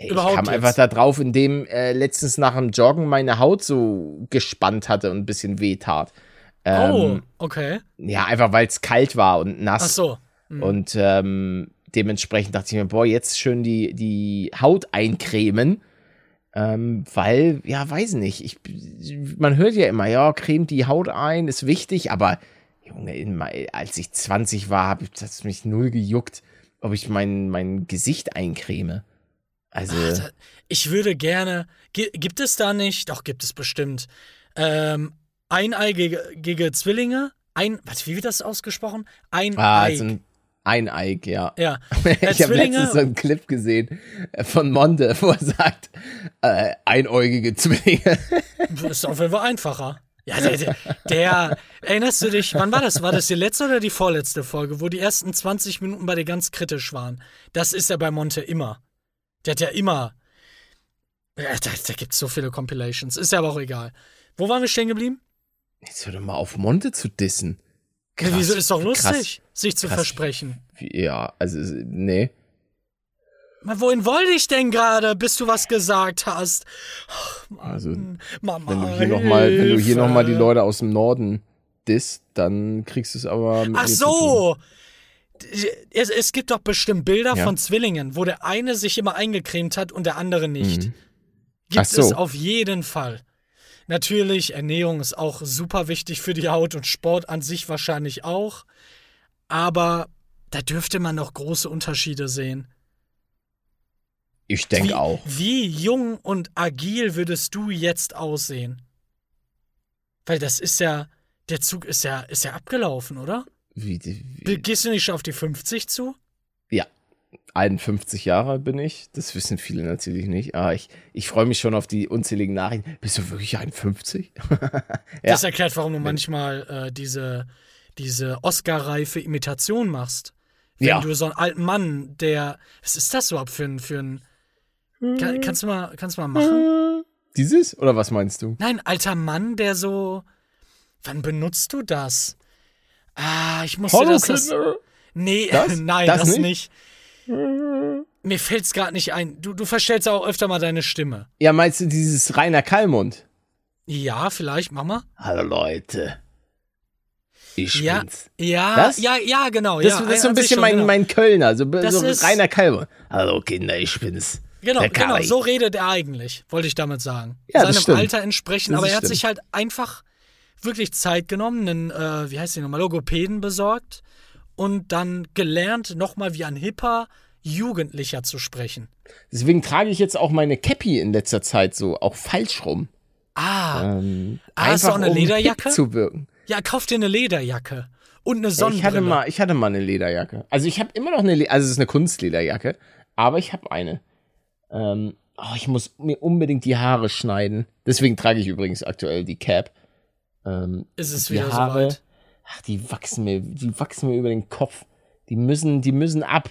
Speaker 1: Ich
Speaker 2: Überhaupt
Speaker 1: kam
Speaker 2: jetzt?
Speaker 1: einfach da drauf, indem äh, letztens nach dem Joggen meine Haut so gespannt hatte und ein bisschen weh tat. Ähm,
Speaker 2: oh, okay.
Speaker 1: Ja, einfach weil es kalt war und nass.
Speaker 2: Ach so. Hm.
Speaker 1: Und ähm, dementsprechend dachte ich mir, boah, jetzt schön die, die Haut eincremen. Ähm, weil, ja, weiß nicht, ich, man hört ja immer, ja, cremt die Haut ein, ist wichtig, aber Junge, als ich 20 war, hat das mich null gejuckt, ob ich mein, mein Gesicht eincreme. Also,
Speaker 2: Da- Ich würde gerne. Gi- Gibt es da nicht? Doch, gibt es bestimmt. Ähm, eineigige Zwillinge? Ein. Was, wie wird das ausgesprochen? Ein
Speaker 1: ah,
Speaker 2: Ei.
Speaker 1: so ein Eineig, ja.
Speaker 2: ja. Äh,
Speaker 1: Ich habe
Speaker 2: Zwillinge.
Speaker 1: letztens so einen Clip gesehen äh, von Monde, wo er sagt, äh, einäugige Zwillinge.
Speaker 2: ist auf jeden Fall einfacher. Ja, der, der, der, erinnerst du dich, wann war das? War das die letzte oder die vorletzte Folge, wo die ersten 20 Minuten bei dir ganz kritisch waren? Das ist ja bei Monte immer. Der hat ja immer. Ja, da, da gibt es so viele Compilations. Ist ja aber auch egal. Wo waren wir stehen geblieben?
Speaker 1: Jetzt hör doch mal auf, Monte zu dissen.
Speaker 2: Ja, Wieso ist doch
Speaker 1: krass.
Speaker 2: lustig, sich zu
Speaker 1: krass.
Speaker 2: versprechen.
Speaker 1: Ja, also, nee.
Speaker 2: Mal, wohin wollte ich denn gerade, bis du was gesagt hast?
Speaker 1: Also,
Speaker 2: Mama,
Speaker 1: wenn du hier nochmal, wenn du hier
Speaker 2: Hilfe.
Speaker 1: noch mal die Leute aus dem Norden disst, dann kriegst du es aber mit
Speaker 2: Ach
Speaker 1: mir zu
Speaker 2: so! Es, es gibt doch bestimmt Bilder
Speaker 1: Ja.
Speaker 2: von Zwillingen, wo der eine sich immer eingecremt hat und der andere nicht.
Speaker 1: Mhm.
Speaker 2: Gibt
Speaker 1: so.
Speaker 2: es auf jeden Fall. Natürlich, Ernährung ist auch super wichtig für die Haut und Sport an sich wahrscheinlich auch. Aber da dürfte man noch große Unterschiede sehen.
Speaker 1: Ich denke auch.
Speaker 2: Wie jung und agil würdest du jetzt aussehen? Weil das ist ja, der Zug ist ja, ist ja abgelaufen, oder?
Speaker 1: Wie, wie,
Speaker 2: Gehst du nicht schon auf die 50 zu?
Speaker 1: ja, 51 Jahre bin ich. Das wissen viele natürlich nicht. Aber ich, ich freue mich schon auf die unzähligen Nachrichten. Bist du wirklich 51? ja.
Speaker 2: Das erklärt, warum du manchmal äh, diese, diese Oscar-reife Imitation machst. Wenn
Speaker 1: Ja.
Speaker 2: du so einen alten Mann, der. Was ist das überhaupt für ein. Für ein kann, kannst, du mal, kannst du mal machen?
Speaker 1: Dieses? Oder was meinst du?
Speaker 2: Nein, alter Mann, der so. Wann benutzt du das? Ah, ich musste das. das nee,
Speaker 1: Das?
Speaker 2: nein,
Speaker 1: Das
Speaker 2: das,
Speaker 1: nicht?
Speaker 2: nicht. Mir fällt's gerade nicht ein. Du, du verstellst auch öfter mal deine Stimme.
Speaker 1: Ja, meinst du dieses Rainer Kallmund?
Speaker 2: Ja, vielleicht, mach mal.
Speaker 1: Hallo Leute. Ich
Speaker 2: Ja,
Speaker 1: bin's.
Speaker 2: ja,
Speaker 1: Das?
Speaker 2: ja, ja, genau.
Speaker 1: Das,
Speaker 2: ja,
Speaker 1: das ist so ein
Speaker 2: an sich
Speaker 1: bisschen
Speaker 2: schon,
Speaker 1: mein,
Speaker 2: genau.
Speaker 1: mein Kölner, so, so Rainer Kallmund. Hallo Kinder, ich bin's.
Speaker 2: Genau, genau, so redet er eigentlich, wollte ich damit sagen.
Speaker 1: Ja,
Speaker 2: Seinem. Alter entsprechend, aber er hat
Speaker 1: stimmt.
Speaker 2: sich halt einfach wirklich Zeit genommen, einen, äh, wie heißt die nochmal, Logopäden besorgt und dann gelernt, nochmal wie ein hipper Jugendlicher zu sprechen.
Speaker 1: Deswegen trage ich jetzt auch meine Cappy in letzter Zeit so auch falsch rum.
Speaker 2: Ah,
Speaker 1: Ähm,
Speaker 2: Ah, hast du auch eine
Speaker 1: um
Speaker 2: Lederjacke?
Speaker 1: zu wirken.
Speaker 2: ja, kauf dir eine Lederjacke und eine
Speaker 1: Ja,
Speaker 2: Sonnenbrille.
Speaker 1: ich hatte mal, ich hatte mal eine Lederjacke. Also ich habe immer noch eine, Le also es ist eine Kunstlederjacke, aber ich habe eine. Ähm, oh, ich muss mir unbedingt die Haare schneiden. Deswegen trage ich übrigens aktuell die Cap. Ähm,
Speaker 2: Ist es wieder
Speaker 1: Haare,
Speaker 2: soweit?
Speaker 1: ach, die wachsen mir, die wachsen mir über den Kopf. Die müssen, die müssen ab.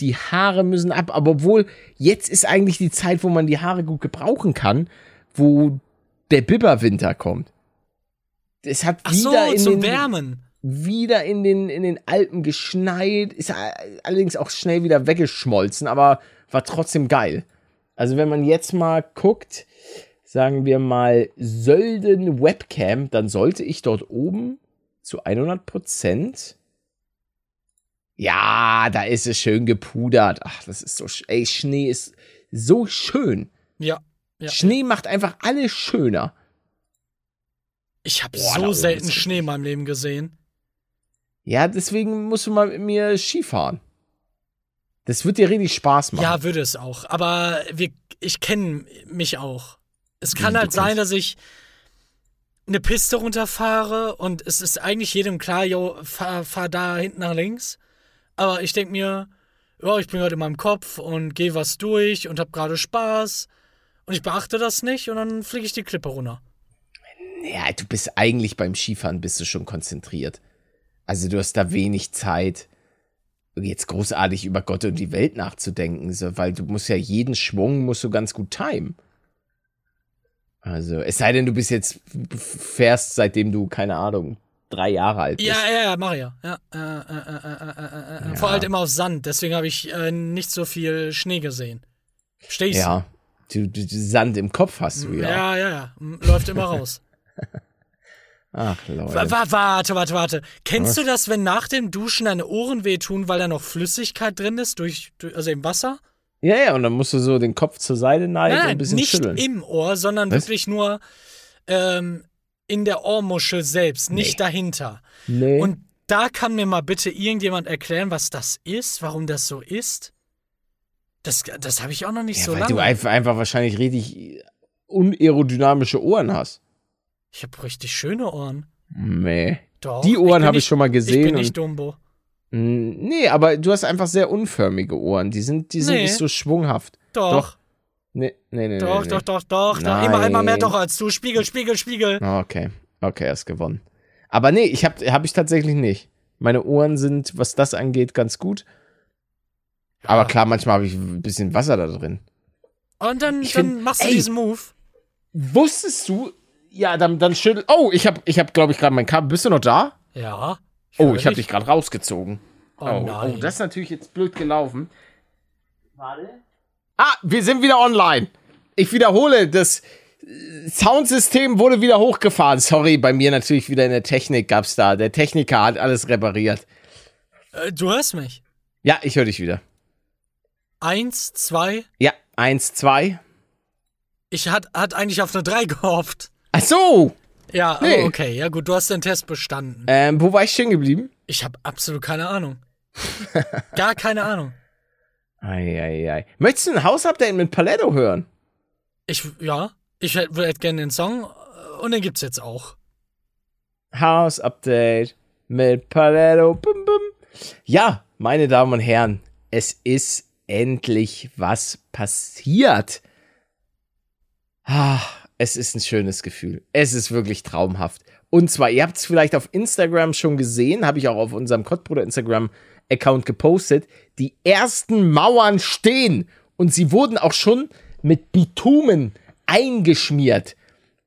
Speaker 1: Die Haare müssen ab. Aber obwohl, jetzt ist eigentlich die Zeit, wo man die Haare gut gebrauchen kann, wo der Biberwinter kommt. Es hat
Speaker 2: Ach
Speaker 1: wieder
Speaker 2: so,
Speaker 1: in
Speaker 2: zum
Speaker 1: den,
Speaker 2: Wärmen.
Speaker 1: wieder in den, in den Alpen geschneit, ist allerdings auch schnell wieder weggeschmolzen, aber war trotzdem geil. Also wenn man jetzt mal guckt, sagen wir mal Sölden Webcam, dann sollte ich dort oben zu 100 Prozent. Ja, da ist es schön gepudert. Ach, das ist so, ey, Schnee ist so schön.
Speaker 2: Ja. ja.
Speaker 1: Schnee macht einfach alles schöner.
Speaker 2: Ich habe so selten Schnee in meinem Leben gesehen.
Speaker 1: Ja, deswegen musst du mal mit mir Skifahren. Das wird dir richtig Spaß machen.
Speaker 2: Ja, würde es auch. Aber wir, ich kenne mich auch. Es kann halt sein, dass ich eine Piste runterfahre und es ist eigentlich jedem klar, yo, fahr, fahr da hinten nach links. Aber ich denke mir, ja, ich bin gerade in meinem Kopf und gehe was durch und hab gerade Spaß. Und ich beachte das nicht und dann fliege ich die Klippe runter.
Speaker 1: Ja, du bist eigentlich beim Skifahren bist du schon konzentriert. Also du hast da wenig Zeit, jetzt großartig über Gott und die Welt nachzudenken, so, weil du musst ja jeden Schwung musst du ganz gut timen. Also, es sei denn, du bist jetzt fährst, seitdem du, keine Ahnung, drei Jahre alt bist.
Speaker 2: Ja, ja, ja, mach ja. ja, äh, äh, äh, ja. Vor allem immer auf Sand, deswegen habe ich nicht so viel Schnee gesehen. Stehst
Speaker 1: du? Ja, du, du, Sand im Kopf hast du ja.
Speaker 2: Ja, ja, ja, läuft immer raus.
Speaker 1: Ach, Leute.
Speaker 2: Warte, warte, warte. Kennst Was? du das, wenn nach dem Duschen deine Ohren wehtun, weil da noch Flüssigkeit drin ist, durch, durch also im Wasser?
Speaker 1: Ja, ja, und dann musst du so den Kopf zur Seite neigen
Speaker 2: nein,
Speaker 1: und ein bisschen
Speaker 2: nicht
Speaker 1: schütteln.
Speaker 2: im Ohr, sondern Was? wirklich nur ähm, in der Ohrmuschel selbst, nicht nee. dahinter.
Speaker 1: Nee.
Speaker 2: Und da kann mir mal bitte irgendjemand erklären, was das ist, warum das so ist. Das, das habe ich auch noch nicht
Speaker 1: ja,
Speaker 2: so
Speaker 1: weil
Speaker 2: lange.
Speaker 1: du einfach, einfach wahrscheinlich richtig unaerodynamische Ohren hast.
Speaker 2: Ich habe richtig schöne Ohren.
Speaker 1: Nee. Doch. Die Ohren habe ich schon mal gesehen. Ich
Speaker 2: bin nicht Dumbo.
Speaker 1: Nee, aber du hast einfach sehr unförmige Ohren. Die sind, die sind nee. nicht so schwunghaft.
Speaker 2: Doch.
Speaker 1: doch. Nee, nee, nee.
Speaker 2: Doch,
Speaker 1: nee,
Speaker 2: doch, doch, doch. Nein. Immer, immer mehr doch als du. Spiegel, Spiegel, Spiegel.
Speaker 1: Okay. Okay, hast gewonnen. Aber nee, ich hab, hab ich tatsächlich nicht. Meine Ohren sind, was das angeht, ganz gut. Ja. Aber klar, manchmal habe ich ein bisschen Wasser da drin.
Speaker 2: Und dann, dann find, machst du ey, diesen Move.
Speaker 1: Wusstest du, ja, dann, dann schüttel. Oh, ich habe, ich hab, glaube ich, gerade mein Kabel. Bist du noch da?
Speaker 2: Ja.
Speaker 1: Ich oh, ich habe dich gerade rausgezogen.
Speaker 2: Oh, oh, nein.
Speaker 1: oh, das ist natürlich jetzt blöd gelaufen. Warte. Ah, wir sind wieder online. Ich wiederhole, das Soundsystem wurde wieder hochgefahren. Sorry, bei mir natürlich wieder in der Technik gab's da. Der Techniker hat alles repariert.
Speaker 2: Äh, du hörst mich.
Speaker 1: Ja, ich höre dich wieder.
Speaker 2: Eins, zwei.
Speaker 1: Ja, eins, zwei.
Speaker 2: Ich hat, hat eigentlich auf eine drei gehofft.
Speaker 1: Ach so.
Speaker 2: Ja, nee. oh, okay. Ja, gut, du hast den Test bestanden.
Speaker 1: Ähm, wo war ich stehen geblieben?
Speaker 2: Ich habe absolut keine Ahnung. Gar keine Ahnung.
Speaker 1: Eieiei. Ei, ei. Möchtest du ein Hausupdate mit Paletto hören?
Speaker 2: Ich, ja. Ich hätte hätt gerne den Song äh, und den gibt's jetzt auch.
Speaker 1: Hausupdate mit Paletto. Bum, bum. Ja, meine Damen und Herren, es ist endlich was passiert. Ah, es ist ein schönes Gefühl. Es ist wirklich traumhaft. Und zwar, ihr habt es vielleicht auf Instagram schon gesehen, habe ich auch auf unserem Kottbruder Instagram-Account gepostet. Die ersten Mauern stehen und sie wurden auch schon mit Bitumen eingeschmiert.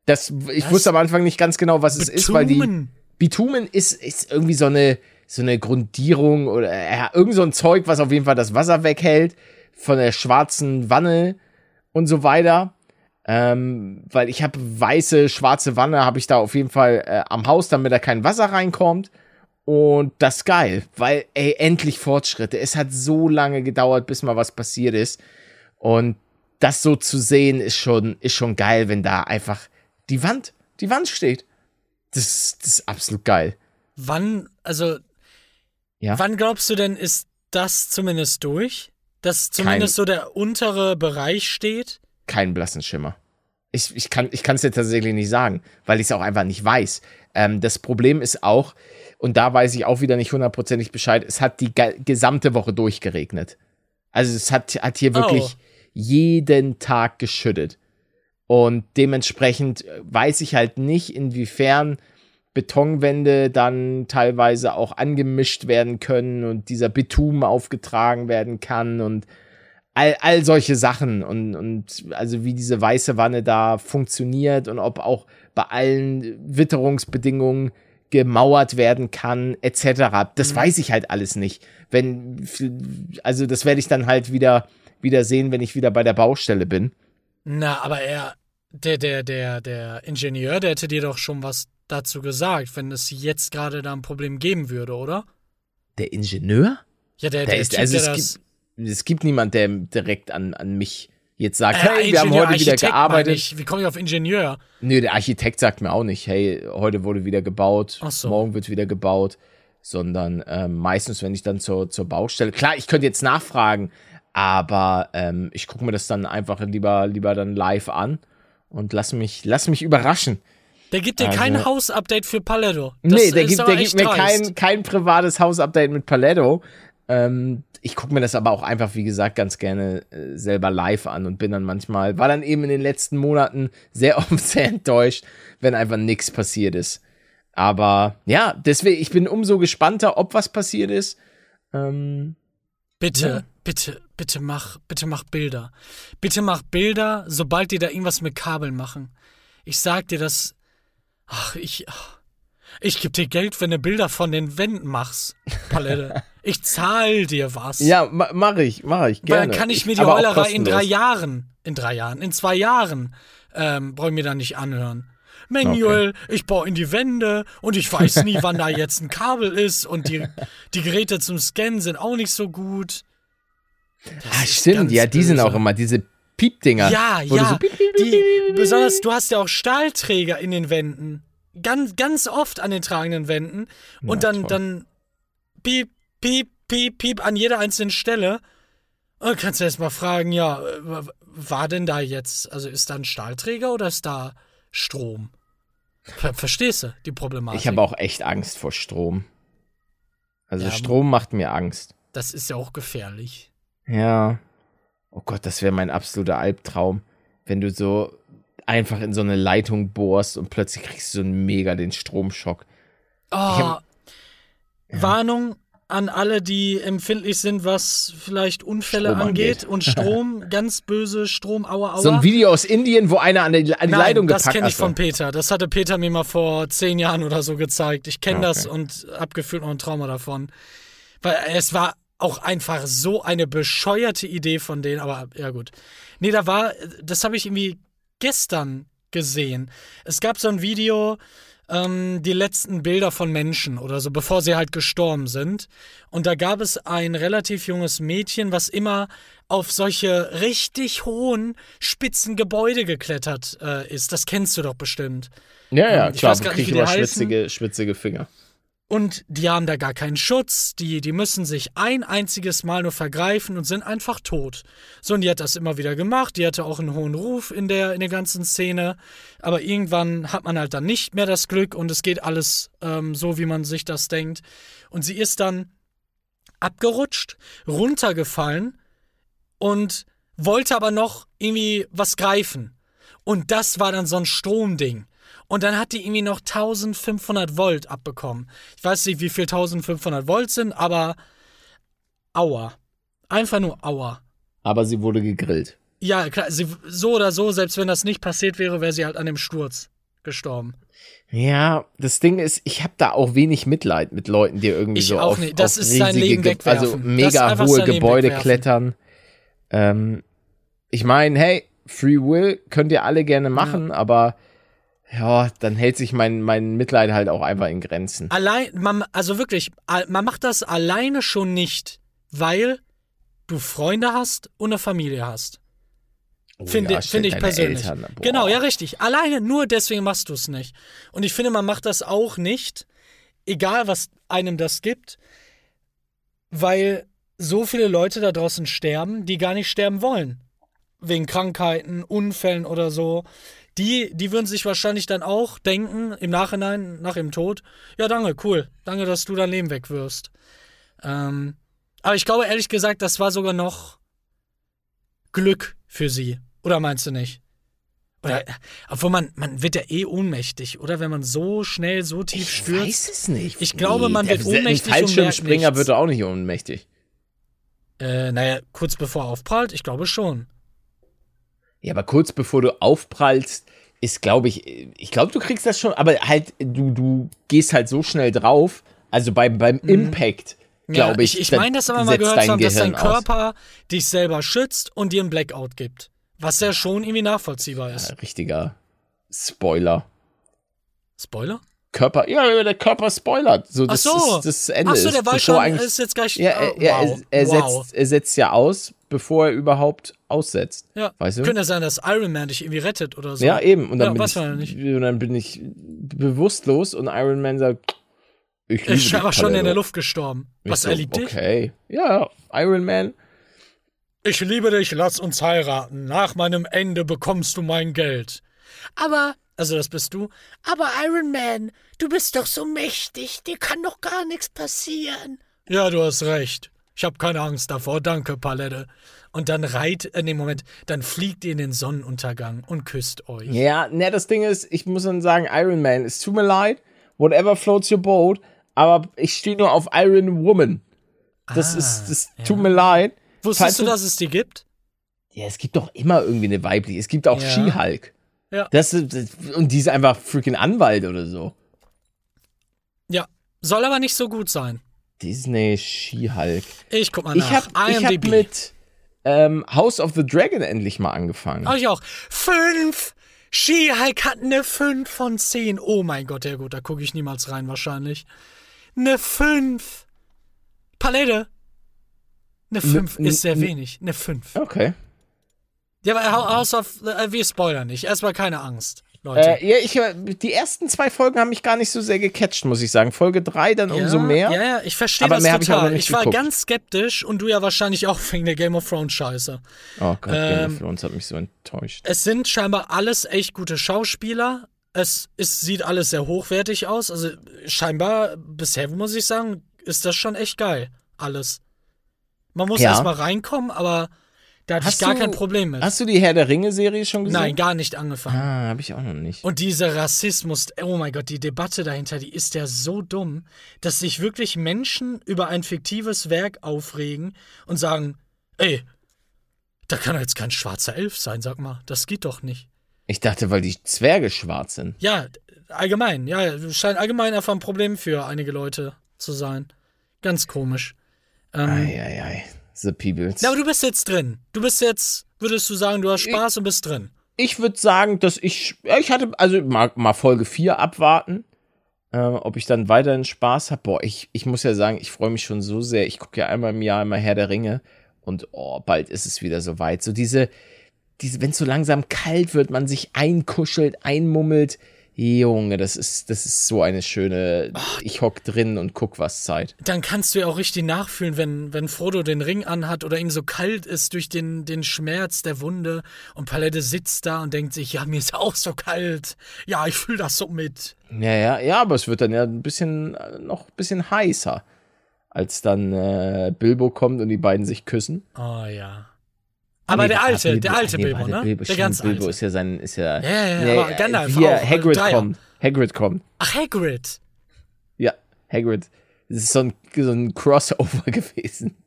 Speaker 1: Das, ich was? wusste am Anfang nicht ganz genau, was Bitumen? es ist, weil die Bitumen ist, ist irgendwie so eine, so eine Grundierung oder ja, irgend so ein Zeug, was auf jeden Fall das Wasser weghält von der schwarzen Wanne und so weiter. Ähm, weil ich habe weiße, schwarze Wanne, habe ich da auf jeden Fall äh, am Haus, damit da kein Wasser reinkommt. Und das ist geil, weil, ey, endlich Fortschritte. Es hat so lange gedauert, bis mal was passiert ist. Und das so zu sehen, ist schon, ist schon geil, wenn da einfach die Wand, die Wand steht. Das, das ist absolut geil.
Speaker 2: Wann, also, ja? wann glaubst du denn, ist das zumindest durch? Dass zumindest Kein, so der untere Bereich steht?
Speaker 1: Keinen blassen Schimmer. Ich, ich kann es dir tatsächlich nicht sagen, weil ich es auch einfach nicht weiß. Ähm, das Problem ist auch, und da weiß ich auch wieder nicht hundertprozentig Bescheid, es hat die gesamte Woche durchgeregnet. Also es hat, hat hier wirklich oh. jeden Tag geschüttet. Und dementsprechend weiß ich halt nicht, inwiefern Betonwände dann teilweise auch angemischt werden können und dieser Bitumen aufgetragen werden kann und all, all solche Sachen und, und also wie diese weiße Wanne da funktioniert und ob auch bei allen Witterungsbedingungen gemauert werden kann, etc. Das
Speaker 2: Mhm.
Speaker 1: weiß ich halt alles nicht. Wenn, also das werde ich dann halt wieder, wieder sehen, wenn ich wieder bei der Baustelle bin.
Speaker 2: Na, aber er, der, der, der, der Ingenieur, der hätte dir doch schon was dazu gesagt, wenn es jetzt gerade da ein Problem geben würde, oder?
Speaker 1: Der Ingenieur?
Speaker 2: Ja, der,
Speaker 1: Der
Speaker 2: der
Speaker 1: ist,
Speaker 2: Typ,
Speaker 1: also
Speaker 2: der das.
Speaker 1: Es gibt niemand, der direkt an, an mich jetzt sagt,
Speaker 2: Äh,
Speaker 1: hey, wir haben
Speaker 2: Ingenieur,
Speaker 1: heute wieder
Speaker 2: Architekt, meine
Speaker 1: gearbeitet.
Speaker 2: Ich. Wie komme ich auf Ingenieur?
Speaker 1: Nö, der Architekt sagt mir auch nicht, hey, heute wurde wieder gebaut,
Speaker 2: so.
Speaker 1: morgen wird wieder gebaut, sondern ähm, meistens, wenn ich dann zur, zur Baustelle, klar, ich könnte jetzt nachfragen, aber ähm, ich gucke mir das dann einfach lieber, lieber dann live an und lass mich, lass mich überraschen.
Speaker 2: Der gibt dir
Speaker 1: Also-
Speaker 2: kein Hausupdate für Paletto. Das
Speaker 1: nee, der gibt, der gibt mir kein, kein privates Hausupdate mit Paletto. Ähm, ich gucke mir das aber auch einfach, wie gesagt, ganz gerne äh, selber live an und bin dann manchmal, war dann eben in den letzten Monaten sehr oft sehr enttäuscht, wenn einfach nichts passiert ist. Aber ja, deswegen, ich bin umso gespannter, ob was passiert ist. Ähm,
Speaker 2: Bitte,
Speaker 1: Ja.
Speaker 2: bitte, bitte mach, bitte mach Bilder. Bitte mach Bilder, sobald die da irgendwas mit Kabeln machen. Ich sag dir das. Ach, ich. ach, Ich geb dir Geld, wenn du Bilder von den Wänden machst, Palette. ich zahl dir was.
Speaker 1: ja, ma mach ich, mach ich
Speaker 2: Weil
Speaker 1: gerne.
Speaker 2: dann kann ich mir die Heulerei in drei. Jahren, in drei Jahren, in zwei Jahren, ähm, brauche ich mir da nicht anhören. Manuel, ich baue in die Wände und ich weiß nie, wann da jetzt ein Kabel ist und die, die Geräte zum Scannen sind auch nicht so gut.
Speaker 1: Ah, stimmt, ja, die sind
Speaker 2: böse.
Speaker 1: auch immer diese Piepdinger.
Speaker 2: Ja, ja.
Speaker 1: So piep, piep, piep,
Speaker 2: die, besonders, du hast ja auch Stahlträger in den Wänden. Ganz, ganz oft an den tragenden Wänden. Und
Speaker 1: Ja,
Speaker 2: dann,
Speaker 1: toll.
Speaker 2: dann piep, piep, piep, piep an jeder einzelnen Stelle. Und dann kannst du erst mal fragen, ja, äh, war denn da jetzt, also ist da ein Stahlträger oder ist da Strom? Ver verstehst du die Problematik?
Speaker 1: Ich habe auch echt Angst vor Strom. Also
Speaker 2: Ja,
Speaker 1: Strom macht mir Angst.
Speaker 2: Das ist ja auch gefährlich.
Speaker 1: Ja. Oh Gott, das wäre mein absoluter Albtraum, wenn du so einfach in so eine Leitung bohrst und plötzlich kriegst du so einen mega den Stromschock.
Speaker 2: Oh,
Speaker 1: hab-
Speaker 2: Warnung an alle, die empfindlich sind, was vielleicht Unfälle angeht.
Speaker 1: angeht.
Speaker 2: Und Strom, ganz böse Strom, aua, aua.
Speaker 1: So ein Video aus Indien, wo einer an die, an die
Speaker 2: Nein,
Speaker 1: Leitung
Speaker 2: das
Speaker 1: gepackt
Speaker 2: kenne ich
Speaker 1: hat.
Speaker 2: von Peter. Das hatte Peter mir mal vor zehn Jahren oder so gezeigt. Ich kenne
Speaker 1: Okay.
Speaker 2: das und hab gefühlt noch ein Trauma davon. Weil es war auch einfach so eine bescheuerte Idee von denen, aber ja gut. Nee, da war, das habe ich irgendwie gestern gesehen. Es gab so ein Video, ähm, die letzten Bilder von Menschen oder so, bevor sie halt gestorben sind. Und da gab es ein relativ junges Mädchen, was immer auf solche richtig hohen, spitzen Gebäude geklettert äh, ist. Das kennst du doch bestimmt.
Speaker 1: Ja, ja,
Speaker 2: Ähm, ich
Speaker 1: klar,
Speaker 2: die
Speaker 1: immer schwitzige, schwitzige Finger.
Speaker 2: Und die haben da gar keinen Schutz, die, die müssen sich ein einziges Mal nur vergreifen und sind einfach tot. So, und die hat das immer wieder gemacht, die hatte auch einen hohen Ruf in der, in der ganzen Szene, aber irgendwann hat man halt dann nicht mehr das Glück und es geht alles ähm, so, wie man sich das denkt. Und sie ist dann abgerutscht, runtergefallen und wollte aber noch irgendwie was greifen. Und das war dann so ein Stromding. Und dann hat die irgendwie noch 1500 Volt abbekommen. Ich weiß nicht, wie viel 1500 Volt sind, aber aua. Einfach nur aua.
Speaker 1: Aber sie wurde gegrillt.
Speaker 2: Ja, klar, sie, so oder so, selbst wenn das nicht passiert wäre, wäre sie halt an dem Sturz gestorben.
Speaker 1: Ja, das Ding ist, ich habe da auch wenig Mitleid mit Leuten, die irgendwie
Speaker 2: Ich
Speaker 1: so
Speaker 2: auch
Speaker 1: auf,
Speaker 2: nicht. Das
Speaker 1: auf
Speaker 2: ist sein
Speaker 1: riesige
Speaker 2: Leben
Speaker 1: Ge-
Speaker 2: wegwerfen.
Speaker 1: also mega hohe Gebäude
Speaker 2: wegwerfen.
Speaker 1: klettern. Ähm, ich meine, hey, Free Will könnt ihr alle gerne machen, aber ja, dann hält sich mein, mein Mitleid halt auch einfach in Grenzen.
Speaker 2: Allein, man, also wirklich, man macht das alleine schon nicht, weil du Freunde hast und eine Familie hast.
Speaker 1: Oh
Speaker 2: Finde
Speaker 1: ja,
Speaker 2: finde ich persönlich.
Speaker 1: Eltern,
Speaker 2: genau, ja, richtig. Alleine nur deswegen machst du es nicht. Und ich finde, man macht das auch nicht, egal was einem das gibt, weil so viele Leute da draußen sterben, die gar nicht sterben wollen. Wegen Krankheiten, Unfällen oder so. Die, die würden sich wahrscheinlich dann auch denken, im Nachhinein, nach ihrem Tod, ja, danke, cool. Danke, dass du dein Leben wegwirfst. Ähm, aber ich glaube, ehrlich gesagt, das war sogar noch Glück für sie. Oder meinst du nicht? Oder, obwohl man, man wird ja eh ohnmächtig, oder? Wenn man so schnell, so tief
Speaker 1: Ich
Speaker 2: stürzt.
Speaker 1: weiß es nicht.
Speaker 2: Ich glaube, man wird
Speaker 1: der-
Speaker 2: ohnmächtig
Speaker 1: Ein Fallschirmspringer wird auch nicht ohnmächtig.
Speaker 2: Äh, naja, kurz bevor er aufprallt, ich glaube schon.
Speaker 1: Ja, aber kurz bevor du aufprallst, ist, glaube ich, ich glaube, du kriegst das schon, aber halt, du, du gehst halt so schnell drauf, also beim, beim Impact, glaube ich.
Speaker 2: Ich, ich meine, das aber mal gehört haben, dass dein
Speaker 1: Gehirn aus.
Speaker 2: Körper dich selber schützt und dir einen Blackout gibt. Was ja schon irgendwie nachvollziehbar ist.
Speaker 1: Ja, richtiger Spoiler.
Speaker 2: Spoiler?
Speaker 1: Körper, ja, der Körper spoilert. So, das
Speaker 2: Ach so.
Speaker 1: ist das Ende.
Speaker 2: Ach so,
Speaker 1: ist,
Speaker 2: der weiß
Speaker 1: bevor
Speaker 2: schon, ist jetzt gleich.
Speaker 1: Ja, er, ja,
Speaker 2: wow.
Speaker 1: er, er,
Speaker 2: wow.
Speaker 1: setzt, er setzt ja aus, bevor er überhaupt aussetzt.
Speaker 2: Ja.
Speaker 1: Weißt du?
Speaker 2: Könnte ja sein, dass Iron Man dich irgendwie rettet oder so.
Speaker 1: Ja, eben. Und dann,
Speaker 2: Ja,
Speaker 1: bin ich, und dann bin ich bewusstlos und Iron Man sagt, ich liebe
Speaker 2: Ich war schon in der. Luft gestorben.
Speaker 1: Ich
Speaker 2: Was,
Speaker 1: so,
Speaker 2: er liebt dich?
Speaker 1: Okay. Ja, Iron Man.
Speaker 2: Ich liebe dich, lass uns heiraten. Nach meinem Ende bekommst du mein Geld. Aber, also das bist du. Aber Iron Man, du bist doch so mächtig, dir kann doch gar nichts passieren. Ja, du hast recht. Ich habe keine Angst davor, danke, Palette. Und dann reit, äh, nee, Moment, dann fliegt ihr in den Sonnenuntergang und küsst euch.
Speaker 1: Ja, ne, das Ding ist, ich muss dann sagen, Iron Man, es tut mir leid, whatever floats your boat, aber ich stehe nur auf Iron Woman. Das
Speaker 2: Ah,
Speaker 1: ist, das tut mir leid.
Speaker 2: Wusstest
Speaker 1: Falls
Speaker 2: du, dass es die gibt?
Speaker 1: Ja, es gibt doch immer irgendwie eine weibliche. Es gibt auch
Speaker 2: Ja.
Speaker 1: She-Hulk.
Speaker 2: Ja.
Speaker 1: Das, ist- das, und die ist einfach freaking Anwalt oder so.
Speaker 2: Ja. Soll aber nicht so gut sein.
Speaker 1: Disney She-Hulk.
Speaker 2: Ich guck mal
Speaker 1: Ich
Speaker 2: nach.
Speaker 1: ich hab
Speaker 2: IMDb.
Speaker 1: mit ähm, House of the Dragon endlich mal angefangen.
Speaker 2: Hab ich auch. Fünf! She-Hulk hat eine 5 von 10. Oh mein Gott, ja gut, da gucke ich niemals rein wahrscheinlich. Eine 5. Palette. Eine 5
Speaker 1: n-
Speaker 2: ist sehr wenig. Eine 5.
Speaker 1: Okay.
Speaker 2: Ja, aber House of. Äh, wir spoilern nicht. Erstmal keine Angst, Leute.
Speaker 1: Äh, ja, ich, die ersten zwei Folgen haben mich gar nicht so sehr gecatcht, muss ich sagen. Folge drei dann umso mehr.
Speaker 2: Ja, ja, ich verstehe
Speaker 1: Aber
Speaker 2: das
Speaker 1: mehr hab ich
Speaker 2: total.
Speaker 1: nicht
Speaker 2: Ich war
Speaker 1: geguckt.
Speaker 2: ganz skeptisch und du ja wahrscheinlich auch wegen der Game of Thrones Scheiße.
Speaker 1: Oh Gott, Game
Speaker 2: Ähm,
Speaker 1: of Thrones hat mich so enttäuscht.
Speaker 2: Es sind scheinbar alles echt gute Schauspieler. Es ist, sieht alles sehr hochwertig aus. Also scheinbar, bisher muss ich sagen, ist das schon echt geil. Alles. Man muss
Speaker 1: Ja.
Speaker 2: erst mal reinkommen, aber da hatte ich
Speaker 1: Hast
Speaker 2: gar
Speaker 1: du-
Speaker 2: kein Problem mit.
Speaker 1: Hast du die Herr der Ringe-Serie schon gesehen?
Speaker 2: Nein, gar nicht angefangen.
Speaker 1: Ah, habe ich auch noch nicht.
Speaker 2: Und dieser Rassismus, oh mein Gott, die Debatte dahinter, die ist ja so dumm, dass sich wirklich Menschen über ein fiktives Werk aufregen und sagen, ey, da kann jetzt kein schwarzer Elf sein, sag mal, das geht doch nicht.
Speaker 1: Ich dachte, weil die Zwerge schwarz sind.
Speaker 2: Ja, allgemein, ja, scheint allgemein einfach ein Problem für einige Leute zu sein. Ganz komisch. Ähm,
Speaker 1: Eieiei. The Peebles.
Speaker 2: ja, aber du bist jetzt drin. Du bist jetzt, würdest du sagen, du hast Spaß und bist drin.
Speaker 1: ich würde sagen, dass ich, ja, ich hatte, also mal, mal Folge 4 abwarten, äh, ob ich dann weiterhin Spaß habe. Boah, ich, ich muss ja sagen, ich freue mich schon so sehr. Ich gucke ja einmal im Jahr immer Herr der Ringe und oh, bald ist es wieder soweit. So diese, diese, wenn es so langsam kalt wird, man sich einkuschelt, einmummelt. Junge, das ist, das ist so eine schöne, ich hock drin und guck was Zeit.
Speaker 2: Dann kannst du ja auch richtig nachfühlen, wenn, wenn Frodo den Ring anhat oder ihm so kalt ist durch den, den Schmerz der Wunde und Palette sitzt da und denkt sich, ja, mir ist auch so kalt. Ja, ich fühle das so mit.
Speaker 1: Ja, ja, ja, aber es wird dann ja ein bisschen, äh, noch ein bisschen heißer, als dann äh, Bilbo kommt und die beiden sich küssen.
Speaker 2: Oh ja. Aber
Speaker 1: Nee,
Speaker 2: der alte, der alte
Speaker 1: nee,
Speaker 2: Bilbo, ne?
Speaker 1: Bilbo,
Speaker 2: der ganz
Speaker 1: Bilbo
Speaker 2: alte.
Speaker 1: ist ja sein, ist ja.
Speaker 2: Ja, ja,
Speaker 1: Nee,
Speaker 2: aber
Speaker 1: äh,
Speaker 2: Gandalf
Speaker 1: Hier,
Speaker 2: auch, äh,
Speaker 1: Hagrid
Speaker 2: Dreier.
Speaker 1: kommt. Hagrid kommt.
Speaker 2: Ach, Hagrid.
Speaker 1: Ja, Hagrid. Das ist so ein, so ein Crossover gewesen.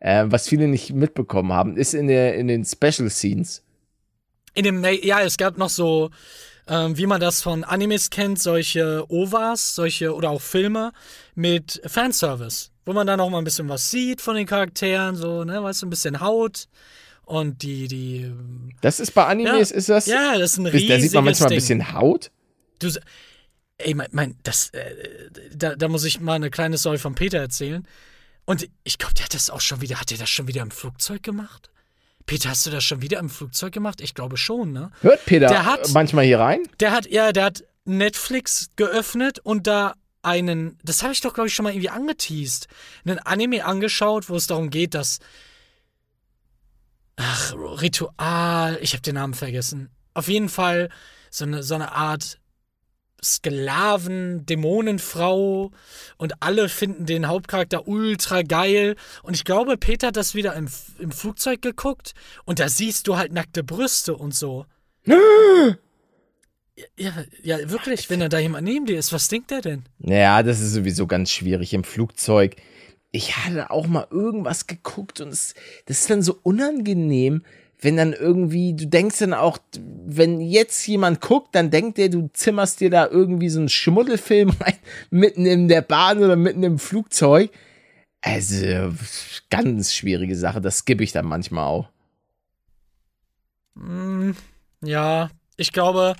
Speaker 1: Ähm, was viele nicht mitbekommen haben, ist in, der, in den Special Scenes.
Speaker 2: In dem, ja, es gab noch so, ähm, wie man das von Animes kennt, solche OVAs, solche oder auch Filme mit Fanservice, wo man dann noch mal ein bisschen was sieht von den Charakteren, so, ne, weißt du, ein bisschen Haut und die, die,
Speaker 1: Das ist bei Animes,
Speaker 2: Ja.
Speaker 1: ist das.
Speaker 2: ja, das ist ein riesiges
Speaker 1: da sieht man manchmal ein
Speaker 2: Ding.
Speaker 1: bisschen Haut.
Speaker 2: Du, ey, mein, mein das, äh, da, da muss ich mal eine kleine Story von Peter erzählen. Und ich glaube, der hat das auch schon wieder, hat der das schon wieder im Flugzeug gemacht? Peter, hast du das schon wieder im Flugzeug gemacht? Ich glaube schon, ne?
Speaker 1: Hört Peter
Speaker 2: Der hat-
Speaker 1: manchmal hier rein?
Speaker 2: Der hat, ja, der hat Netflix geöffnet und da einen, das habe ich doch, glaube ich, schon mal irgendwie angeteased, einen Anime angeschaut, wo es darum geht, dass. Ach, Ritual, ich habe den Namen vergessen. Auf jeden Fall so eine, so eine Art Sklaven, Dämonenfrau und alle finden den Hauptcharakter ultra geil. Und ich glaube, Peter hat das wieder im, im Flugzeug geguckt und da siehst du halt nackte Brüste und so. Ja, ja, wirklich, wenn da jemand neben dir ist, was denkt der denn?
Speaker 1: Naja, das ist sowieso ganz schwierig im Flugzeug. Ich hatte auch mal irgendwas geguckt und es, das ist dann so unangenehm, wenn dann irgendwie, du denkst dann auch, wenn jetzt jemand guckt, dann denkt der, du zimmerst dir da irgendwie so einen Schmuddelfilm rein, mitten in der Bahn oder mitten im Flugzeug. Also, ganz schwierige Sache, das skippe ich dann manchmal auch.
Speaker 2: Mm, ja, ich glaube,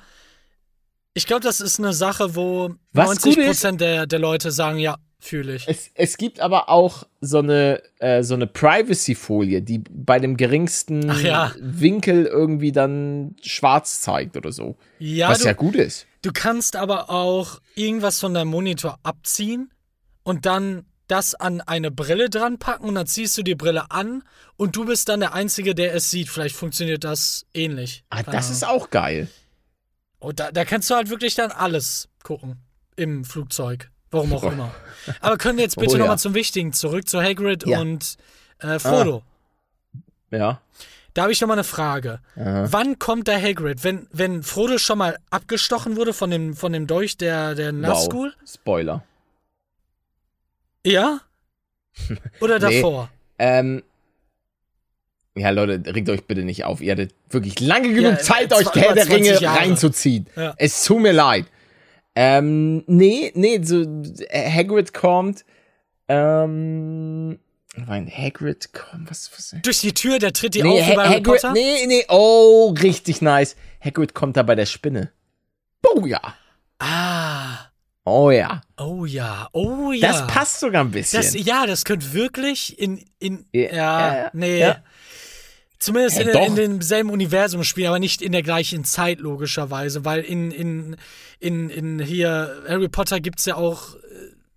Speaker 2: ich glaube, das ist eine Sache, wo
Speaker 1: Was
Speaker 2: 90 Prozent der, der Leute sagen, ja, fühle ich.
Speaker 1: Es, es gibt aber auch so eine, äh, so eine Privacy-Folie, die bei dem geringsten
Speaker 2: ja.
Speaker 1: Winkel irgendwie dann schwarz zeigt oder so.
Speaker 2: Ja,
Speaker 1: was
Speaker 2: du,
Speaker 1: ja gut ist.
Speaker 2: du kannst aber auch irgendwas von deinem Monitor abziehen und dann das an eine Brille dran packen und dann ziehst du die Brille an und du bist dann der Einzige, der es sieht. Vielleicht funktioniert das ähnlich.
Speaker 1: Ah, das
Speaker 2: Ahnung.
Speaker 1: ist auch geil.
Speaker 2: Und da, da kannst du halt wirklich dann alles gucken im Flugzeug. Warum auch immer. Aber können wir jetzt bitte
Speaker 1: Oh,
Speaker 2: nochmal
Speaker 1: ja.
Speaker 2: zum Wichtigen zurück zu Hagrid
Speaker 1: Ja.
Speaker 2: und äh, Frodo.
Speaker 1: Ja.
Speaker 2: Da habe ich nochmal eine Frage.
Speaker 1: Aha.
Speaker 2: Wann kommt der Hagrid? Wenn, wenn Frodo schon mal abgestochen wurde von dem, von dem Dolch der, der Nazgul?
Speaker 1: Wow. Spoiler.
Speaker 2: Ja? Oder
Speaker 1: Nee.
Speaker 2: davor?
Speaker 1: Ähm, ja, Leute, regt euch bitte nicht auf. Ihr hattet wirklich lange genug
Speaker 2: Ja,
Speaker 1: Zeit, euch Herr der
Speaker 2: 20
Speaker 1: Ringe
Speaker 2: Jahre.
Speaker 1: reinzuziehen.
Speaker 2: Ja.
Speaker 1: Es tut mir leid. Ähm, nee, nee, so äh, Hagrid kommt. Ähm, nein, Hagrid kommt, was, was?
Speaker 2: Durch die Tür, der tritt die
Speaker 1: Nee,
Speaker 2: auf wie bei
Speaker 1: Ha-
Speaker 2: Harry
Speaker 1: Hagrid,
Speaker 2: Potter?
Speaker 1: nee, nee, oh, richtig nice. Hagrid kommt da bei der Spinne. Oh ja.
Speaker 2: Ah.
Speaker 1: Oh ja.
Speaker 2: Oh ja. Oh ja.
Speaker 1: Das passt sogar ein bisschen.
Speaker 2: Das, ja, das könnte wirklich in, in
Speaker 1: Ja,
Speaker 2: ja,
Speaker 1: ja, ja.
Speaker 2: nee.
Speaker 1: Ja.
Speaker 2: Zumindest
Speaker 1: Ja,
Speaker 2: in,
Speaker 1: doch.
Speaker 2: in demselben Universum spielen, aber nicht in der gleichen Zeit, logischerweise, weil in, in, in, in hier Harry Potter gibt's ja auch äh,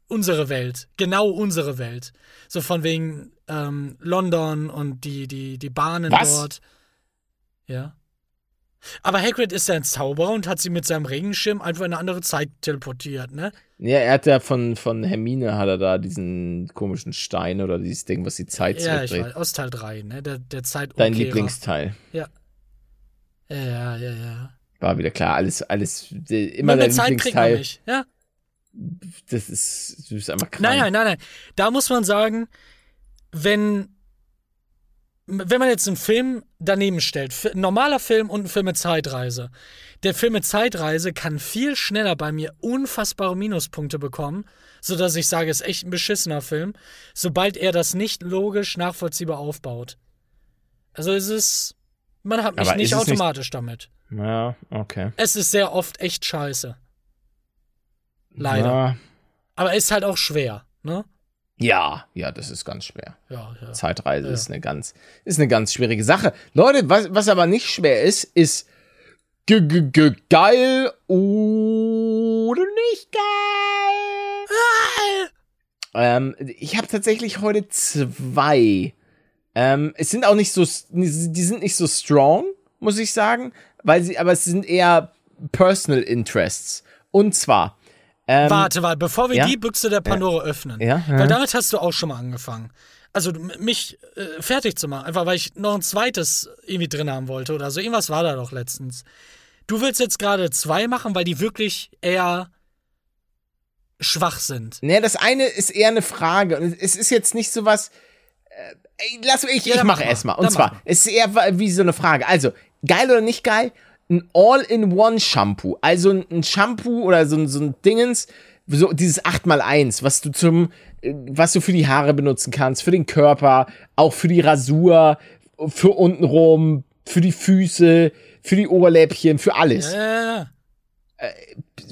Speaker 2: unsere Welt. Genau unsere Welt. So von wegen ähm, London und die, die, die Bahnen
Speaker 1: Was?
Speaker 2: dort. Ja. Aber Hagrid ist ja ein Zauberer und hat sie mit seinem Regenschirm einfach in eine andere Zeit teleportiert, ne?
Speaker 1: Ja, er hat ja von, von Hermine hat er da diesen komischen Stein oder dieses Ding, was die Zeit
Speaker 2: Ja,
Speaker 1: zurückdreht.
Speaker 2: weiß, aus Teil 3, ne? Der, der Zeitumkehrer.
Speaker 1: Dein Lieblingsteil.
Speaker 2: Ja. Ja, ja, ja, ja.
Speaker 1: War wieder klar. Alles, alles, immer dein
Speaker 2: der Zeit
Speaker 1: Lieblingsteil.
Speaker 2: mich. Ja.
Speaker 1: Das ist, du bist einfach krank.
Speaker 2: Nein, nein, nein, nein. Da muss man sagen, wenn, wenn man jetzt einen Film daneben stellt, ein normaler Film und ein Film mit Zeitreise. Der Film mit Zeitreise kann viel schneller bei mir unfassbare Minuspunkte bekommen, sodass ich sage, es ist echt ein beschissener Film, sobald er das nicht logisch nachvollziehbar aufbaut. Also es ist, man hat mich
Speaker 1: Aber
Speaker 2: nicht
Speaker 1: es nicht-
Speaker 2: automatisch damit.
Speaker 1: Ja, okay.
Speaker 2: Es ist sehr oft echt scheiße. Leider.
Speaker 1: Ja,
Speaker 2: Aber ist halt auch schwer, ne?
Speaker 1: ja, ja, das ist ganz schwer.
Speaker 2: Ja, ja.
Speaker 1: Zeitreise
Speaker 2: Ja.
Speaker 1: ist eine ganz, ist eine ganz schwierige Sache. Leute, was, was aber nicht schwer ist, ist ge ge ge geil oder nicht geil. Ähm, ich habe tatsächlich heute zwei. Ähm, es sind auch nicht so, die sind nicht so strong, muss ich sagen, weil sie, aber es sind eher Personal Interests. Und zwar, ähm,
Speaker 2: Warte, warte, bevor wir
Speaker 1: ja?
Speaker 2: die Büchse der Pandora öffnen.
Speaker 1: Ja, ja.
Speaker 2: Weil damit hast du auch schon mal angefangen. Also mich äh, fertig zu machen, einfach weil ich noch ein zweites irgendwie drin haben wollte oder so. Irgendwas war da doch letztens. Du willst jetzt gerade zwei machen, weil die wirklich eher schwach sind.
Speaker 1: Ne, das eine ist eher eine Frage. Und es ist jetzt nicht so was. Äh, ey, lass mich, ich,
Speaker 2: Ja,
Speaker 1: ich mache
Speaker 2: mach mal.
Speaker 1: erstmal. Und zwar, es ist eher wie so eine Frage. Also, geil oder nicht geil? Ein All-in-One-Shampoo. Also ein- Shampoo oder so, ein- so ein Dingens, so dieses 8x1, was du zum, was du für die Haare benutzen kannst, für den Körper, auch für die Rasur, für untenrum, für die Füße, für die Oberläppchen, für alles.
Speaker 2: Äh,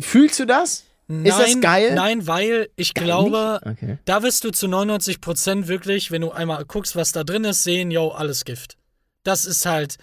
Speaker 1: Fühlst du das?
Speaker 2: nein,
Speaker 1: Ist das geil?
Speaker 2: Nein, weil ich glaube,
Speaker 1: nicht? Okay.
Speaker 2: da wirst du zu 99% wirklich, wenn du einmal guckst, was da drin ist, sehen, yo, alles Gift. Das ist halt,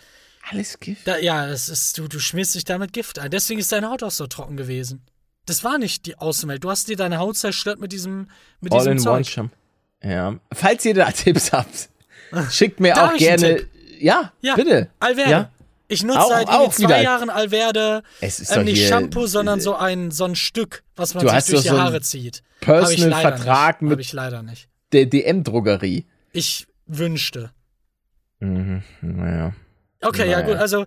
Speaker 1: Alles Gift?
Speaker 2: Da, ja, das ist, du, du schmierst dich damit Gift ein. Deswegen ist deine Haut auch so trocken gewesen. Das war nicht die Außenwelt. Du hast dir deine Haut zerstört mit diesem, mit diesem Zeug.
Speaker 1: All-in-One-Shampoo. Ja. Falls ihr da Tipps habt, schickt mir
Speaker 2: Da
Speaker 1: auch gerne. Ja,
Speaker 2: Ja,
Speaker 1: bitte.
Speaker 2: Alverde.
Speaker 1: Ja.
Speaker 2: Ich nutze
Speaker 1: Auch-
Speaker 2: seit
Speaker 1: auch
Speaker 2: zwei
Speaker 1: wieder.
Speaker 2: Jahren Alverde.
Speaker 1: Es ist
Speaker 2: Ähm, nicht
Speaker 1: hier
Speaker 2: Shampoo, sondern so ein, so ein Stück, was man sich durch die
Speaker 1: so
Speaker 2: Haare zieht.
Speaker 1: Personal-Vertrag mit
Speaker 2: Hab ich leider nicht.
Speaker 1: der DM-Drogerie.
Speaker 2: Ich wünschte.
Speaker 1: Mhm. Naja.
Speaker 2: Okay, ja
Speaker 1: Naja.
Speaker 2: gut. Also,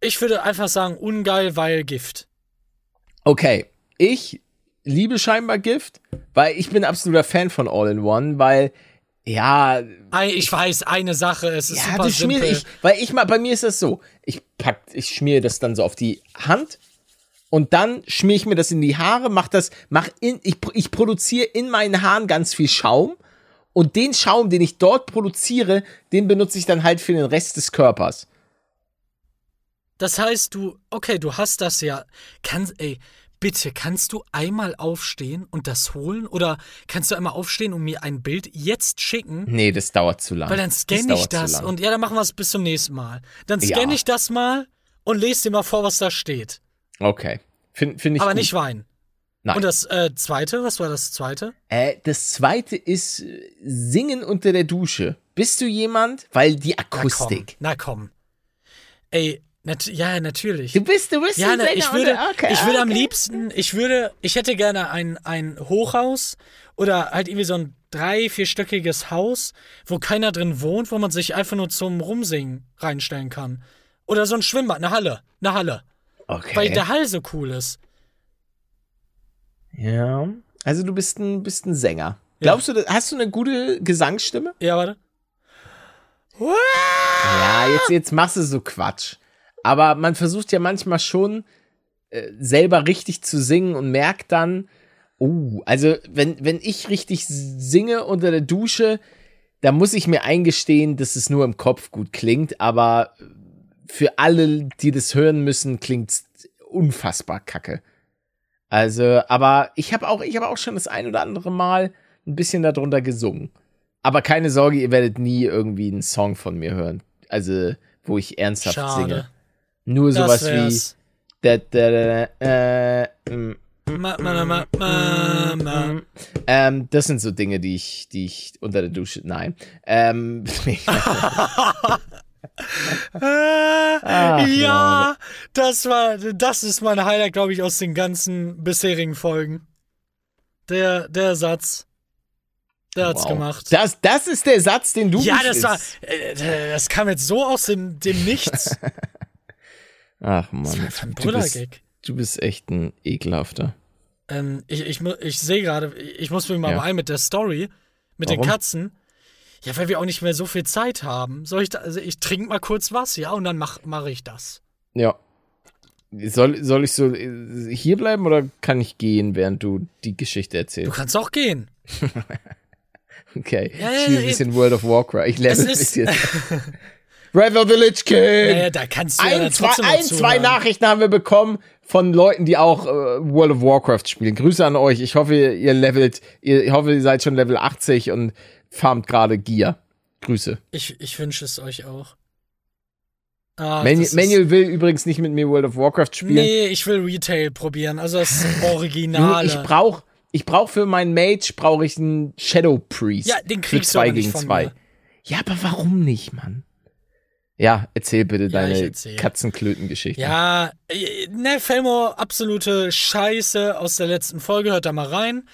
Speaker 2: ich würde einfach sagen, ungeil, weil Gift.
Speaker 1: Okay. Ich liebe scheinbar Gift, weil ich bin absoluter Fan von All-in-One, weil Ja,
Speaker 2: ich weiß, eine Sache, es ist
Speaker 1: ja,
Speaker 2: super
Speaker 1: das
Speaker 2: simpel.
Speaker 1: ich, weil ich mal, bei mir ist das so, ich pack, ich schmiere das dann so auf die Hand und dann schmiere ich mir das in die Haare, mach das, mach in, ich, ich produziere in meinen Haaren ganz viel Schaum und den Schaum, den ich dort produziere, den benutze ich dann halt für den Rest des Körpers.
Speaker 2: Das heißt, du, okay, du hast das ja. Kannst, ey, bitte, kannst du einmal aufstehen und das holen? Oder kannst du einmal aufstehen und mir ein Bild jetzt schicken?
Speaker 1: Nee, das dauert zu lang.
Speaker 2: Weil dann scanne ich das und ja, dann machen wir es bis zum nächsten Mal. Dann
Speaker 1: Ja.
Speaker 2: scanne ich das mal und lese dir mal vor, was da steht.
Speaker 1: Okay. Finde find ich
Speaker 2: Aber
Speaker 1: gut.
Speaker 2: nicht weinen.
Speaker 1: Nein.
Speaker 2: Und das äh, zweite, was war das zweite?
Speaker 1: Äh, das zweite ist äh, Singen unter der Dusche. Bist du jemand? Weil die
Speaker 2: Na komm.
Speaker 1: Akustik.
Speaker 2: Na komm. Ey, nat ja, natürlich.
Speaker 1: Du bist, du bist
Speaker 2: Ja,
Speaker 1: ein
Speaker 2: ne,
Speaker 1: Sänger
Speaker 2: ich würde,
Speaker 1: okay,
Speaker 2: ich würde am
Speaker 1: okay.
Speaker 2: liebsten, ich würde, ich hätte gerne ein, ein Hochhaus oder halt irgendwie so ein drei-, vierstöckiges Haus, wo keiner drin wohnt, wo man sich einfach nur zum Rumsingen reinstellen kann. Oder so ein Schwimmbad, eine Halle, eine Halle.
Speaker 1: Okay.
Speaker 2: Weil der Hall so cool ist.
Speaker 1: ja. Also du bist ein, bist ein Sänger. Glaubst du, hast du eine gute Gesangsstimme?
Speaker 2: Ja, warte.
Speaker 1: Ja, jetzt, jetzt machst du so Quatsch. Aber man versucht ja manchmal schon äh, selber richtig zu singen und merkt dann, oh, also wenn, wenn ich richtig singe unter der Dusche, da muss ich mir eingestehen, dass es nur im Kopf gut klingt, aber für alle, die das hören müssen, klingt's unfassbar kacke. Also, aber ich habe auch, ich habe auch schon das ein oder andere Mal ein bisschen darunter gesungen. Aber keine Sorge, ihr werdet nie irgendwie einen Song von mir hören. Also, wo ich ernsthaft
Speaker 2: Schade.
Speaker 1: singe. Nur
Speaker 2: Das
Speaker 1: sowas wie. Da, da, da, da, äh, mm,
Speaker 2: Ma, ma, ma, ma, ma.
Speaker 1: ähm, das sind so Dinge, die ich, die ich unter der Dusche. Nein. Ähm, Ach,
Speaker 2: ja, das war, das ist mein Highlight, glaube ich, aus den ganzen bisherigen Folgen. Der, der Satz. Der hat's
Speaker 1: wow.
Speaker 2: gemacht.
Speaker 1: Das, das ist der Satz, den du
Speaker 2: ja, das war, äh, das kam jetzt so aus dem, dem Nichts.
Speaker 1: Ach
Speaker 2: Das
Speaker 1: Mann,
Speaker 2: war einfach ein
Speaker 1: du bist,
Speaker 2: Brüllergag.
Speaker 1: du bist echt ein ekelhafter.
Speaker 2: Ähm, ich, ich, ich sehe gerade, ich muss mich mal
Speaker 1: Ja.
Speaker 2: beeilen mit der Story, mit den
Speaker 1: Warum?
Speaker 2: Katzen. Ja, weil wir auch nicht mehr so viel Zeit haben. Soll ich da, also ich trinke mal kurz was, ja, und dann mache mach ich das.
Speaker 1: Ja. Soll, soll ich so äh, hier bleiben oder kann ich gehen, während du die Geschichte
Speaker 2: Du
Speaker 1: erzählst?
Speaker 2: kannst auch gehen.
Speaker 1: Okay.
Speaker 2: Ja,
Speaker 1: ich spiele ein bisschen World of Warcraft. Ich
Speaker 2: Es
Speaker 1: level ein
Speaker 2: ist-
Speaker 1: bisschen. River Village Kid!
Speaker 2: Naja, da kannst du ja
Speaker 1: ein,
Speaker 2: dann
Speaker 1: zwei, ein zwei. Nachrichten haben wir bekommen von Leuten, die auch äh, World of Warcraft spielen. Grüße an euch. Ich hoffe, ihr levelt, ihr, ich hoffe, ihr seid schon Level 80 und farmt gerade Gear. Grüße.
Speaker 2: Ich, ich wünsche es euch auch. Ah,
Speaker 1: Manu Manuel will übrigens nicht mit mir World of Warcraft spielen.
Speaker 2: Nee, ich will Retail probieren, also das Originale.
Speaker 1: ich brauch, ich brauch für meinen Mage brauche ich einen Shadow Priest.
Speaker 2: Ja, den
Speaker 1: für
Speaker 2: kriegst du
Speaker 1: zwei gegen zwei.
Speaker 2: mir.
Speaker 1: Ja, aber warum nicht, Mann? Ja, erzähl bitte
Speaker 2: Ja,
Speaker 1: deine. Katzenklöten-Geschichte.
Speaker 2: Ja, äh, ne, Felmor, absolute Scheiße aus der letzten Folge, hört da mal rein.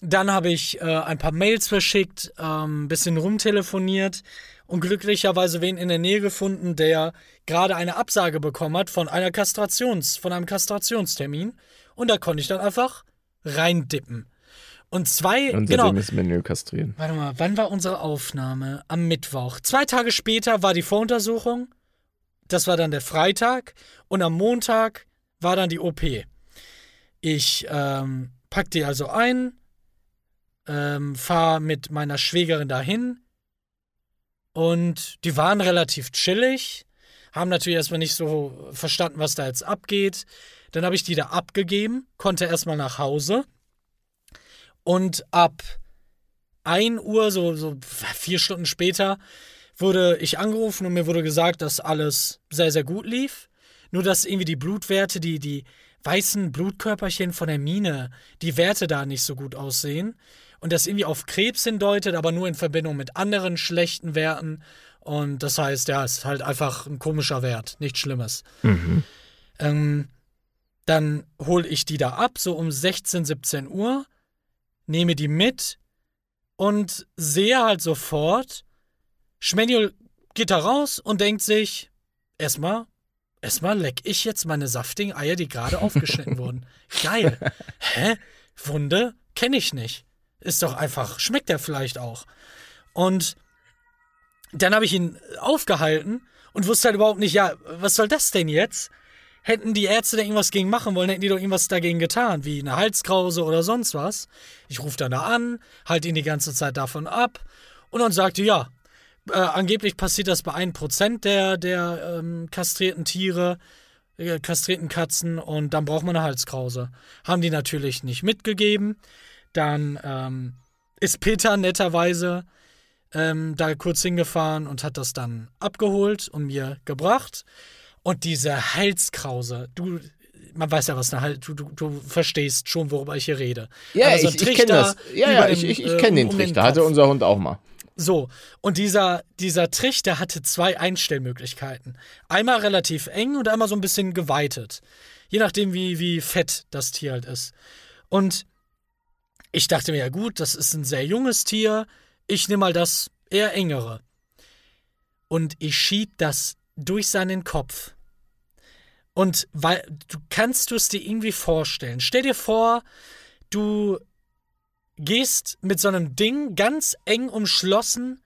Speaker 2: Dann habe ich äh, ein paar Mails verschickt, ähm, bisschen rumtelefoniert und glücklicherweise wen in der Nähe gefunden, der gerade eine Absage bekommen hat von einer Kastrations, von einem Kastrationstermin. Und da konnte ich dann einfach reindippen. Und zwei,
Speaker 1: Und
Speaker 2: genau,
Speaker 1: ist Menü kastrieren.
Speaker 2: Warte mal, wann war unsere Aufnahme? Am Mittwoch. Zwei Tage später war die Voruntersuchung. Das war dann der Freitag. Und am Montag war dann die OP. Ich ähm, pack die also ein, ähm, fahr mit meiner Schwägerin dahin. Und die waren relativ chillig. Haben natürlich erstmal nicht so verstanden, was da jetzt abgeht. Dann habe ich die da abgegeben, konnte erstmal nach Hause. Und ab 1 Uhr, so, so vier Stunden später, wurde ich angerufen und mir wurde gesagt, dass alles sehr, sehr gut lief. Nur dass irgendwie die Blutwerte, die, die weißen Blutkörperchen von der Mine, die Werte da nicht so gut aussehen. Und das irgendwie auf Krebs hindeutet, aber nur in Verbindung mit anderen schlechten Werten. Und das heißt, ja, es ist halt einfach ein komischer Wert, nichts Schlimmes. Ähm, dann hole ich die da ab, so um 16, 17 Uhr, nehme die mit und sehe halt sofort, Schmanuel geht da raus und denkt sich, erstmal, erstmal leck ich jetzt meine saftigen Eier, die gerade aufgeschnitten wurden. Geil. Hä? Wunde? Kenne ich nicht. Ist doch einfach, schmeckt der vielleicht auch. Und dann habe ich ihn aufgehalten und wusste halt überhaupt nicht, ja, was soll das denn jetzt? Hätten die Ärzte da irgendwas gegen machen wollen, hätten die doch irgendwas dagegen getan, wie eine Halskrause oder sonst was. Ich rufe dann da an, halte ihn die ganze Zeit davon ab und dann sagte, ja, äh, angeblich passiert das bei 1% der, der ähm, kastrierten Tiere, äh, kastrierten Katzen und dann braucht man eine Halskrause. Haben die natürlich nicht mitgegeben. Dann ähm, ist Peter netterweise ähm, da kurz hingefahren und hat das dann abgeholt und mir gebracht. Und diese Halskrause, du, man weiß ja, was eine Hals, du, du, du verstehst schon, worüber ich hier rede.
Speaker 1: Ja, also ich, ich kenne das. Ja, ja, ich, ich, ich kenne den um Trichter, den hatte unser Hund auch mal.
Speaker 2: So, und dieser, dieser Trichter hatte zwei Einstellmöglichkeiten. Einmal relativ eng und einmal so ein bisschen geweitet. Je nachdem, wie, wie fett das Tier halt ist. Und ich dachte mir, ja gut, das ist ein sehr junges Tier. Ich nehme mal das eher engere. Und ich schieb das durch seinen Kopf. Und weil du kannst du es dir irgendwie vorstellen. Stell dir vor, du gehst mit so einem Ding ganz eng umschlossen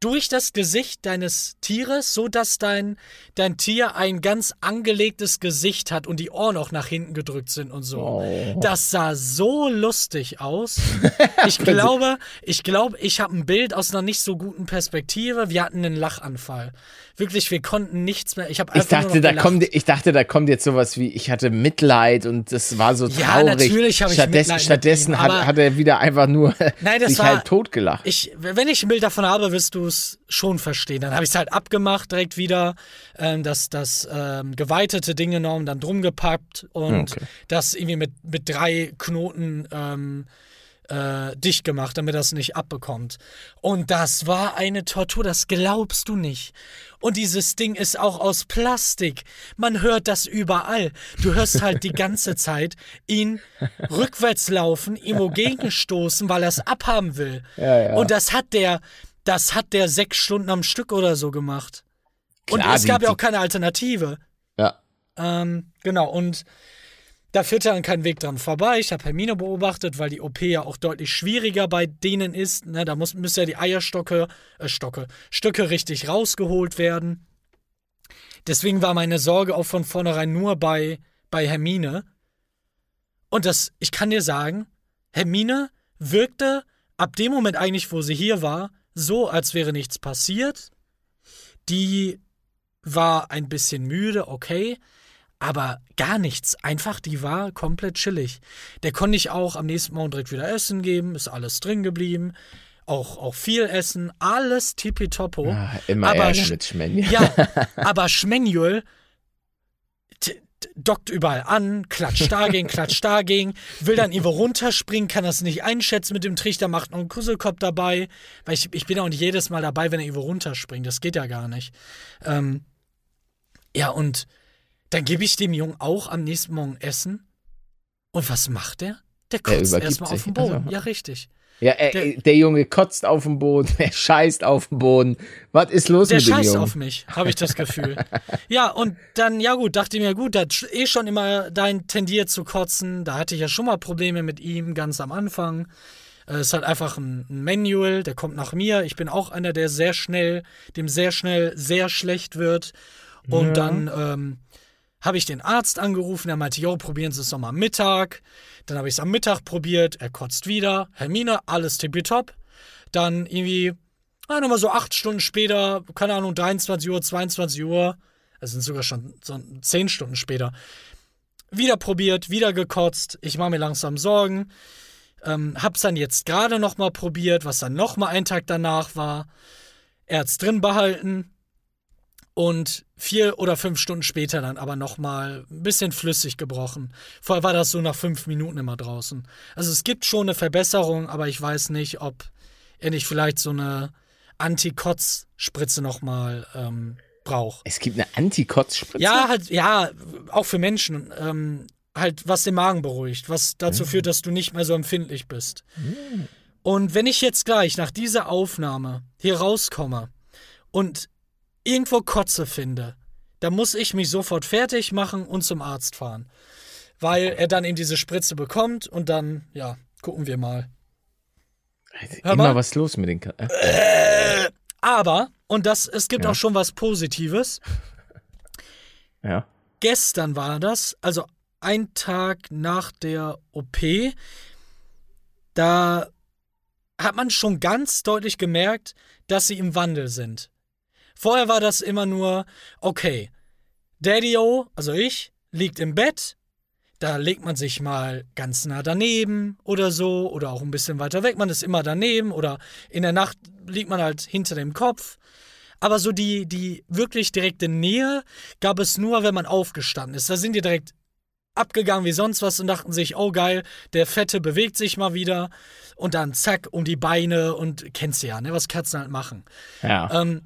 Speaker 2: durch das Gesicht deines Tieres, so dass dein, dein Tier ein ganz angelegtes Gesicht hat und die Ohren auch nach hinten gedrückt sind und so. Oh. Das sah so lustig aus. Ich glaube, ich glaube, ich habe ein Bild aus einer nicht so guten Perspektive. Wir hatten einen Lachanfall. Wirklich, wir konnten nichts mehr. Ich habe
Speaker 1: ich dachte, da kommt, ich dachte, da kommt jetzt sowas wie, ich hatte Mitleid und das war so traurig. Ja,
Speaker 2: natürlich habe ich
Speaker 1: stattdessen,
Speaker 2: Mitleid
Speaker 1: Stattdessen hat, hat, er wieder einfach nur
Speaker 2: nein,
Speaker 1: sich
Speaker 2: war,
Speaker 1: halt totgelacht.
Speaker 2: Ich, wenn ich ein Bild davon habe, wirst du es schon verstehen. Dann habe ich es halt abgemacht direkt wieder, ähm, das, das ähm, geweitete Ding genommen, dann drum gepackt und okay. das irgendwie mit, mit drei Knoten ähm, äh, dicht gemacht, damit das nicht abbekommt. Und das war eine Tortur, das glaubst du nicht. Und dieses Ding ist auch aus Plastik. Man hört das überall. Du hörst halt die ganze Zeit ihn rückwärts laufen, ihm gegenstoßen, weil er es abhaben will. Ja, ja. Und das hat der, das hat der sechs Stunden am Stück oder so gemacht. Klar, und es gab ja auch keine Alternative.
Speaker 1: Ja.
Speaker 2: Ähm, genau, und da führt dann kein Weg dran vorbei. Ich habe Hermine beobachtet, weil die OP ja auch deutlich schwieriger bei denen ist. Ne, da muss, müssen ja die Eierstocke, äh, Stocke, Stücke richtig rausgeholt werden. Deswegen war meine Sorge auch von vornherein nur bei, bei Hermine. Und das, ich kann dir sagen, Hermine wirkte ab dem Moment eigentlich, wo sie hier war, so, als wäre nichts passiert. Die war ein bisschen müde, okay aber gar nichts. Einfach, die war komplett chillig. Der konnte ich auch am nächsten Morgen direkt wieder Essen geben, ist alles drin geblieben. Auch, auch viel Essen, alles tippitoppo.
Speaker 1: Ja, immer aber mit Schmenjul.
Speaker 2: Ja, aber Schmenjul dockt überall an, klatscht dagegen, klatscht dagegen, will dann irgendwo runterspringen, kann das nicht einschätzen mit dem Trichter, macht noch einen Kusselkopf dabei, weil ich, ich bin auch nicht jedes Mal dabei, wenn er irgendwo runterspringt, das geht ja gar nicht. Ähm, ja, und dann gebe ich dem Jungen auch am nächsten Morgen Essen. Und was macht der? Der kotzt erstmal auf den Boden. Also, ja, richtig.
Speaker 1: Ja, er, der, der, Junge kotzt auf den Boden, er scheißt auf den Boden. Was ist los mit dem Jungen? Der scheißt
Speaker 2: auf mich, habe ich das Gefühl. ja, und dann, ja gut, dachte ich mir, gut, der hat eh schon immer dahin tendiert zu kotzen. Da hatte ich ja schon mal Probleme mit ihm ganz am Anfang. Es ist halt einfach ein, Manual, der kommt nach mir. Ich bin auch einer, der sehr schnell, dem sehr schnell sehr schlecht wird. Und ja. dann, ähm, habe ich den Arzt angerufen, er meinte, jo, probieren Sie es nochmal Mittag. Dann habe ich es am Mittag probiert, er kotzt wieder. Hermine, alles tippitopp. Dann irgendwie, ah, nochmal so acht Stunden später, keine Ahnung, 23 Uhr, 22 Uhr, es sind sogar schon so zehn Stunden später, wieder probiert, wieder gekotzt. Ich mache mir langsam Sorgen. Ähm, hab's dann jetzt gerade nochmal probiert, was dann nochmal ein Tag danach war. Er hat's drin behalten, und vier oder fünf Stunden später dann aber nochmal ein bisschen flüssig gebrochen. Vorher war das so nach fünf Minuten immer draußen. Also es gibt schon eine Verbesserung, aber ich weiß nicht, ob er nicht vielleicht so eine Anti-Kotz-Spritze nochmal ähm, braucht.
Speaker 1: Es gibt eine Anti-Kotz-Spritze?
Speaker 2: Ja, halt, ja, auch für Menschen. Ähm, halt, was den Magen beruhigt, was dazu mhm. führt, dass du nicht mehr so empfindlich bist. Mhm. Und wenn ich jetzt gleich nach dieser Aufnahme hier rauskomme und irgendwo Kotze finde, da muss ich mich sofort fertig machen und zum Arzt fahren. Weil er dann eben diese Spritze bekommt und dann, ja, gucken wir mal. Hör
Speaker 1: Immer
Speaker 2: mal.
Speaker 1: was los mit den Katzen. Äh?
Speaker 2: Aber, und das, es gibt
Speaker 1: Ja.
Speaker 2: auch schon was Positives.
Speaker 1: Ja.
Speaker 2: Gestern war das, also ein Tag nach der OP, da hat man schon ganz deutlich gemerkt, dass sie im Wandel sind. Vorher war das immer nur, okay, Daddy-O, also ich, liegt im Bett, da legt man sich mal ganz nah daneben oder so, oder auch ein bisschen weiter weg, man ist immer daneben, oder in der Nacht liegt man halt hinter dem Kopf. Aber so die, die wirklich direkte Nähe gab es nur, wenn man aufgestanden ist. Da sind die direkt abgegangen wie sonst was und dachten sich, oh geil, der Fette bewegt sich mal wieder. Und dann zack, um die Beine und kennst du ja, ne, was Katzen halt machen.
Speaker 1: Ja.
Speaker 2: Ähm,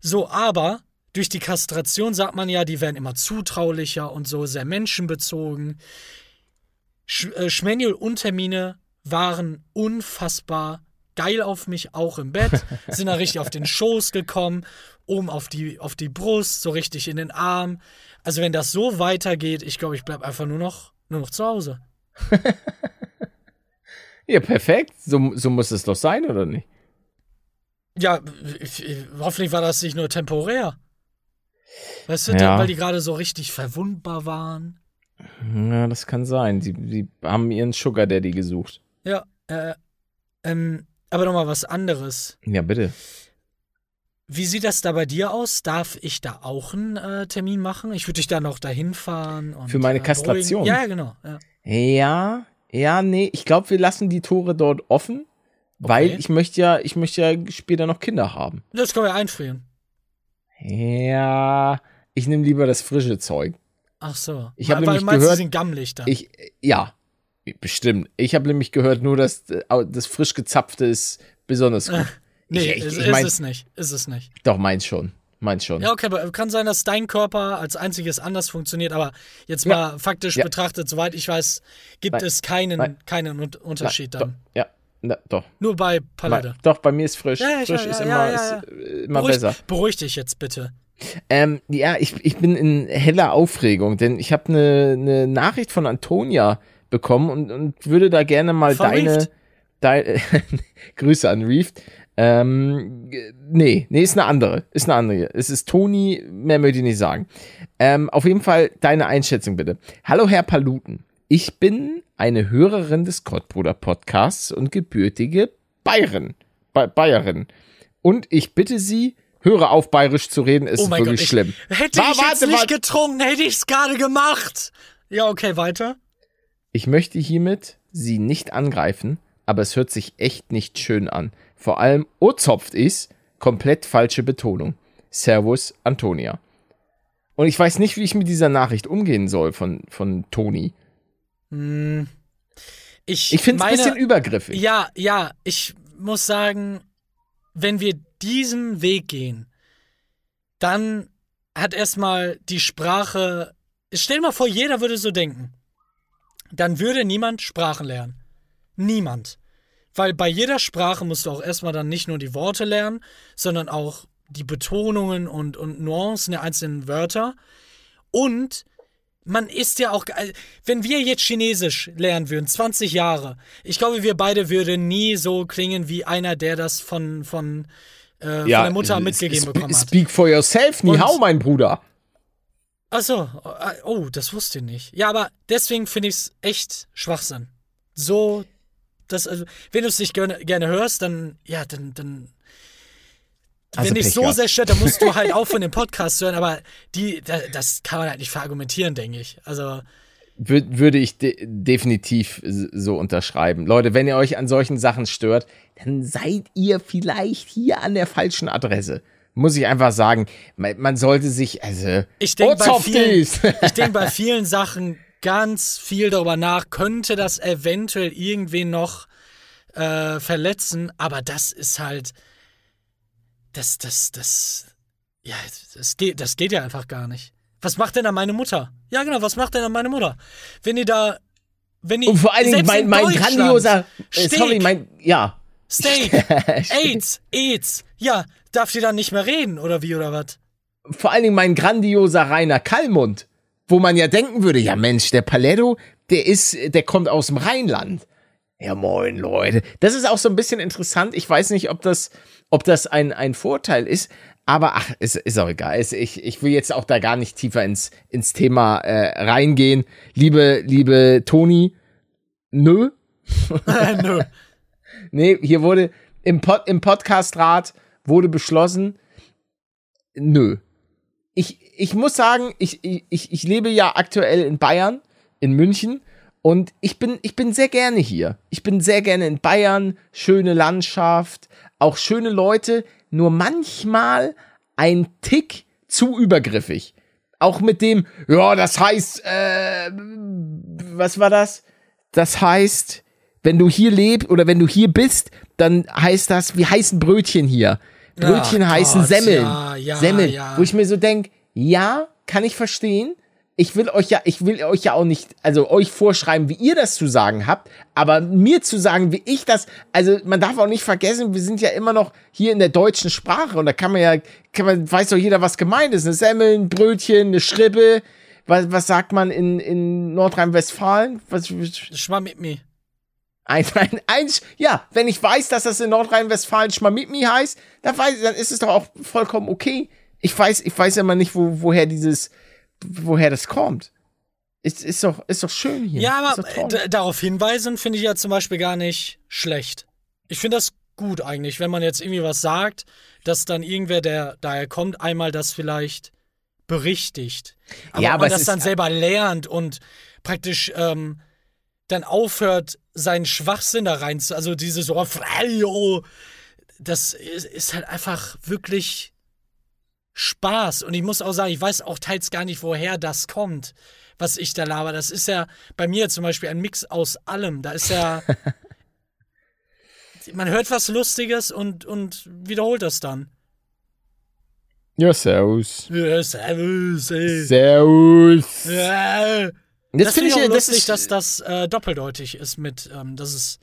Speaker 2: so, aber durch die Kastration sagt man ja, die werden immer zutraulicher und so, sehr menschenbezogen. Sch äh, Schmanuel und Termine waren unfassbar geil auf mich, auch im Bett. Sind da richtig auf den Schoß gekommen, oben auf die, auf die Brust, so richtig in den Arm. Also wenn das so weitergeht, ich glaube, ich bleibe einfach nur noch, nur noch zu Hause.
Speaker 1: ja, perfekt. So, so muss es doch sein, oder nicht?
Speaker 2: Ja, ich, ich, hoffentlich war das nicht nur temporär. Weißt du,
Speaker 1: Ja.
Speaker 2: weil die gerade so richtig verwundbar waren.
Speaker 1: Ja, das kann sein. Sie, sie haben ihren Sugar Daddy gesucht.
Speaker 2: Ja, äh, ähm, aber nochmal was anderes.
Speaker 1: Ja, bitte.
Speaker 2: Wie sieht das da bei dir aus? Darf ich da auch einen äh, Termin machen? Ich würde dich da noch dahin fahren. Und,
Speaker 1: Für meine
Speaker 2: äh,
Speaker 1: Kastration?
Speaker 2: Ja, genau. Ja.
Speaker 1: Ja, ja, nee, ich glaube, wir lassen die Tore dort offen, weil ich möchte ja, ich möchte ja später noch Kinder haben.
Speaker 2: Das können wir einfrieren.
Speaker 1: Ja, ich nehme lieber das frische Zeug.
Speaker 2: Ach so.
Speaker 1: Ich hab
Speaker 2: Weil-
Speaker 1: nämlich
Speaker 2: meinst,
Speaker 1: gehört-
Speaker 2: sie sind gammelig dann.
Speaker 1: Ich, ja, bestimmt. Ich habe nämlich gehört, nur das, das frisch gezapfte ist besonders gut.
Speaker 2: nee,
Speaker 1: ich, ich,
Speaker 2: ist,
Speaker 1: ich
Speaker 2: ist
Speaker 1: mein,
Speaker 2: es nicht. Ist es nicht.
Speaker 1: doch, meins schon. Meins schon.
Speaker 2: Ja, okay, aber kann sein, dass dein Körper als einziges anders funktioniert, aber jetzt
Speaker 1: Ja.
Speaker 2: mal faktisch
Speaker 1: Ja.
Speaker 2: betrachtet, soweit ich weiß, gibt
Speaker 1: Nein.
Speaker 2: es keinen,
Speaker 1: Nein.
Speaker 2: keinen Un- Unterschied
Speaker 1: Na,
Speaker 2: dann.
Speaker 1: Ja, na, doch.
Speaker 2: Nur bei Palette.
Speaker 1: Doch, bei mir ist frisch.
Speaker 2: Ja, ja,
Speaker 1: frisch
Speaker 2: ja,
Speaker 1: ist immer. Ist, immer
Speaker 2: Beruhig,
Speaker 1: besser.
Speaker 2: beruhig dich jetzt bitte.
Speaker 1: Ähm, ja, ich, ich bin in heller Aufregung, denn ich habe eine ne Nachricht von Antonia bekommen und, und würde da gerne mal
Speaker 2: Von
Speaker 1: deine, deine Grüße an Reeft. Ähm, nee, nee, ist eine andere. Ist eine andere. Es ist Toni, mehr möchte ich nicht sagen. Ähm, auf jeden Fall deine Einschätzung bitte. Hallo Herr Paluten. Ich bin eine Hörerin des Kottbruder Podcasts und gebürtige Bayerin. Ba Bayerin. Und ich bitte Sie, höre auf, bayerisch zu reden. Es
Speaker 2: Oh
Speaker 1: ist
Speaker 2: mein
Speaker 1: wirklich
Speaker 2: Gott, ich,
Speaker 1: schlimm.
Speaker 2: hätte
Speaker 1: Wa-
Speaker 2: ich jetzt
Speaker 1: warte,
Speaker 2: nicht
Speaker 1: warte.
Speaker 2: getrunken, hätte ich es gerade gemacht. Ja, okay, weiter.
Speaker 1: Ich möchte hiermit Sie nicht angreifen, aber es hört sich echt nicht schön an. Vor allem Ozopft ist komplett falsche Betonung. Servus, Antonia. Und ich weiß nicht, wie ich mit dieser Nachricht umgehen soll von, von Toni.
Speaker 2: Hm. Ich,
Speaker 1: Ich finde es ein bisschen übergriffig.
Speaker 2: Ja, ja, ich muss sagen, wenn wir diesen Weg gehen, dann hat erstmal die Sprache. Stell dir mal vor, jeder würde so denken. Dann würde niemand Sprachen lernen. Niemand. Weil bei jeder Sprache musst du auch erstmal dann nicht nur die Worte lernen, sondern auch die Betonungen und, und Nuancen der einzelnen Wörter. Und man ist ja auch, äh, wenn wir jetzt Chinesisch lernen würden, 20 Jahre, ich glaube, wir beide würden nie so klingen wie einer, der das von, von, äh, von der Mutter mitgegeben
Speaker 1: sp-
Speaker 2: bekommen hat.
Speaker 1: Speak for yourself, ni hao, mein Bruder.
Speaker 2: Achso, oh, das wusste ich nicht. Ja, aber deswegen finde ich es echt Schwachsinn. So, das, also, wenn du es nicht gerne, gerne hörst, dann, ja, dann, dann.
Speaker 1: Also
Speaker 2: wenn dich so sehr stört, dann musst du halt auch von dem Podcast hören, aber die, da, das kann man halt nicht verargumentieren, denke ich. Also,
Speaker 1: Wür würde ich de definitiv so unterschreiben. Leute, wenn ihr euch an solchen Sachen stört, dann seid ihr vielleicht hier an der falschen Adresse. Muss ich einfach sagen, man, sollte sich, also,
Speaker 2: Ich denk bei ich denke bei vielen Sachen ganz viel darüber nach, könnte das eventuell irgendwen noch äh, verletzen, aber das ist halt. Das, das, das. Ja, das geht, das geht ja einfach gar nicht. Was macht denn da meine Mutter? Ja, genau, was macht denn da meine Mutter? Wenn die da. Wenn die,
Speaker 1: Und vor allen Dingen mein,
Speaker 2: in
Speaker 1: mein grandioser, äh,
Speaker 2: Steak,
Speaker 1: sorry, mein, ja.
Speaker 2: Steak, AIDS, AIDS. Ja, darf die dann nicht mehr reden, oder wie, oder was?
Speaker 1: Vor allen Dingen mein grandioser Rainer Kallmund, wo man ja denken würde, ja Mensch, der Paletto, der ist, der kommt aus dem Rheinland. Ja, moin, Leute. Das ist auch so ein bisschen interessant. Ich weiß nicht, ob das, ob das ein, ein Vorteil ist, aber ach, ist, ist auch egal. Ich, ich will jetzt auch da gar nicht tiefer ins, ins Thema äh, reingehen. Liebe, liebe Toni, nö. nö. nee, hier wurde im, Pod, im Podcast-Rat wurde beschlossen, nö. Ich, ich muss sagen, ich, ich, ich lebe ja aktuell in Bayern, in München. Und ich bin, ich bin sehr gerne hier. Ich bin sehr gerne in Bayern, schöne Landschaft, auch schöne Leute, nur manchmal ein Tick zu übergriffig. Auch mit dem, ja, das heißt, äh, was war das? Das heißt, wenn du hier lebst oder wenn du hier bist, dann heißt das, wie heißen Brötchen hier? Brötchen Ach heißen Gott, Semmeln. Ja, ja, Semmeln. Ja. Wo ich mir so denke, ja, kann ich verstehen, ich will euch ja, ich will euch ja auch nicht, also euch vorschreiben, wie ihr das zu sagen habt, aber mir zu sagen, wie ich das, also man darf auch nicht vergessen, wir sind ja immer noch hier in der deutschen Sprache und da kann man ja, kann man, weiß doch jeder, was gemeint ist. Eine Semmel, ein Brötchen, eine Schrippe. Was, was sagt man in, in Nordrhein-Westfalen?
Speaker 2: Schwamm mit mir.
Speaker 1: Ein, ein, ein, ja, wenn ich weiß, dass das in Nordrhein-Westfalen Schmamimi heißt, dann, weiß, dann ist es doch auch vollkommen okay. Ich weiß, ich weiß ja mal nicht, wo, woher dieses, woher das kommt. Ist, ist, doch, ist doch schön hier.
Speaker 2: Ja, aber darauf hinweisen finde ich ja zum Beispiel gar nicht schlecht. Ich finde das gut eigentlich, wenn man jetzt irgendwie was sagt, dass dann irgendwer, der daher kommt, einmal das vielleicht berichtigt. Aber ja, aber man das dann selber lernt und praktisch ähm, dann aufhört, seinen Schwachsinn da rein zu. Also dieses oh, das ist, ist halt einfach wirklich Spaß. Und ich muss auch sagen, ich weiß auch teils gar nicht, woher das kommt, was ich da laber. Das ist ja bei mir zum Beispiel ein Mix aus allem. Da ist ja. man hört was Lustiges und, und wiederholt das dann.
Speaker 1: Ja, servus.
Speaker 2: Ja, servus, ey.
Speaker 1: Servus.
Speaker 2: Ja. Das, das finde ich auch lustig, das ist, dass das äh, doppeldeutig ist mit, ähm, dass, es,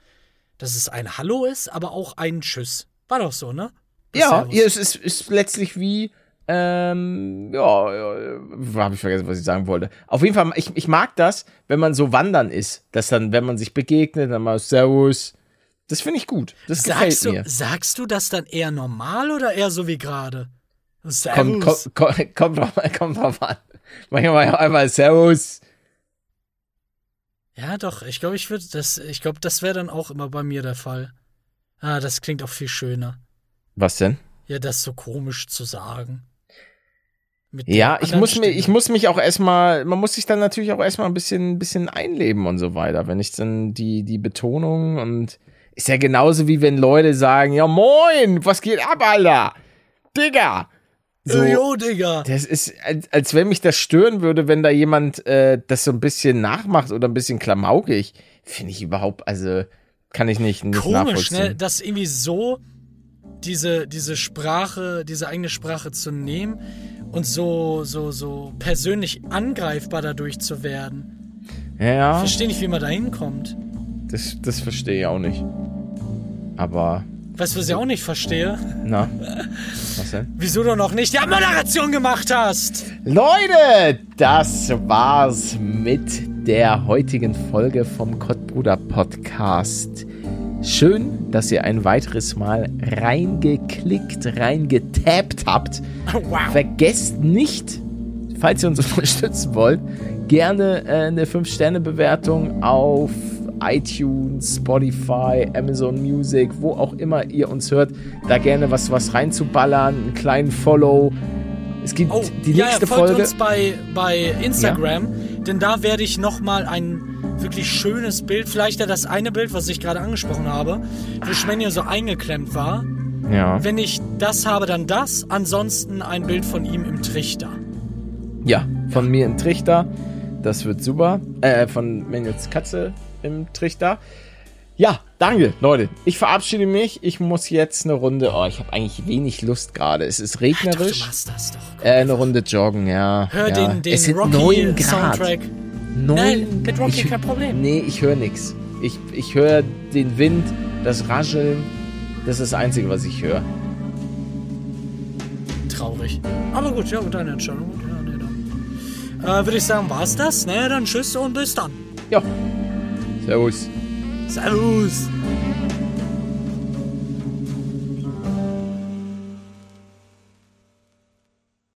Speaker 2: dass es ein Hallo ist, aber auch ein Tschüss. War doch so, ne?
Speaker 1: Das ja, ja, es ist, ist letztlich wie ähm, ja, ja habe ich vergessen, was ich sagen wollte. Auf jeden Fall, ich, ich mag das, wenn man so wandern ist, dass dann, wenn man sich begegnet, dann mal Servus. Das finde ich gut. Das
Speaker 2: sagst
Speaker 1: gefällt
Speaker 2: du, Sagst du das dann eher normal oder eher so wie gerade?
Speaker 1: Servus. Kommt, kommt, kommt, drauf, kommt drauf an. Manchmal einmal Servus.
Speaker 2: Ja, doch, ich glaube, ich würde das, ich glaube, das wäre dann auch immer bei mir der Fall. Ah, das klingt auch viel schöner.
Speaker 1: Was denn?
Speaker 2: Ja, das so komisch zu sagen
Speaker 1: ja, ich muss, mir, ich muss mich auch erstmal, man muss sich dann natürlich auch erstmal ein bisschen, ein bisschen einleben und so weiter. Wenn ich dann die, die Betonung und ist ja genauso wie wenn Leute sagen, ja moin, was geht ab, Alter? Digga.
Speaker 2: So, jo, Digga.
Speaker 1: Das ist, als, als wenn mich das stören würde, wenn da jemand äh, das so ein bisschen nachmacht oder ein bisschen klamaukig. Finde ich überhaupt, also kann ich nicht, nicht
Speaker 2: Komisch,
Speaker 1: nachvollziehen.
Speaker 2: ne? Das irgendwie so diese, diese Sprache, diese eigene Sprache zu nehmen und so, so, so persönlich angreifbar dadurch zu werden.
Speaker 1: Ja.
Speaker 2: Ich verstehe nicht, wie man da hinkommt.
Speaker 1: Das, das verstehe ich auch nicht. Aber.
Speaker 2: Weißt du, was ich auch nicht verstehe?
Speaker 1: Na? Was denn?
Speaker 2: Wieso du noch nicht die Moderation gemacht hast?
Speaker 1: Leute, das war's mit der heutigen Folge vom Kottbruder Podcast. Schön, dass ihr ein weiteres Mal reingeklickt, reingetappt habt. Wow. Vergesst nicht, falls ihr uns unterstützen wollt, gerne äh, eine 5-Sterne-Bewertung auf iTunes, Spotify, Amazon Music, wo auch immer ihr uns hört, da gerne was, was reinzuballern, einen kleinen Follow. Es gibt oh, die nächste ja, folgt Folge.
Speaker 2: uns bei, bei Instagram, ja? denn da werde ich nochmal ein wirklich schönes Bild. Vielleicht ja das eine Bild, was ich gerade angesprochen habe, wo Schmenja so eingeklemmt war.
Speaker 1: Ja.
Speaker 2: Wenn ich das habe, dann das. Ansonsten ein Bild von ihm im Trichter.
Speaker 1: Ja, von mir im Trichter. Das wird super. Äh, von Menjels Katze im Trichter. Ja, danke, Leute. Ich verabschiede mich. Ich muss jetzt eine Runde. Oh, ich habe eigentlich wenig Lust gerade. Es ist regnerisch. Doch, du
Speaker 2: machst das doch.
Speaker 1: Äh, eine Runde joggen, ja.
Speaker 2: Hör
Speaker 1: ja.
Speaker 2: den, den es sind Rocky Soundtrack.
Speaker 1: Neun,
Speaker 2: Nein, mit Rocky ich, kein Problem.
Speaker 1: Nee, ich höre nichts. Ich, ich höre den Wind, das Rascheln. Das ist das Einzige, was ich höre.
Speaker 2: Traurig. Aber gut, ja, deine Entscheidung. Ja, nee, dann. Äh, Würde ich sagen, war's das? Ne, dann tschüss und bis dann.
Speaker 1: Ja. Servus.
Speaker 2: Servus.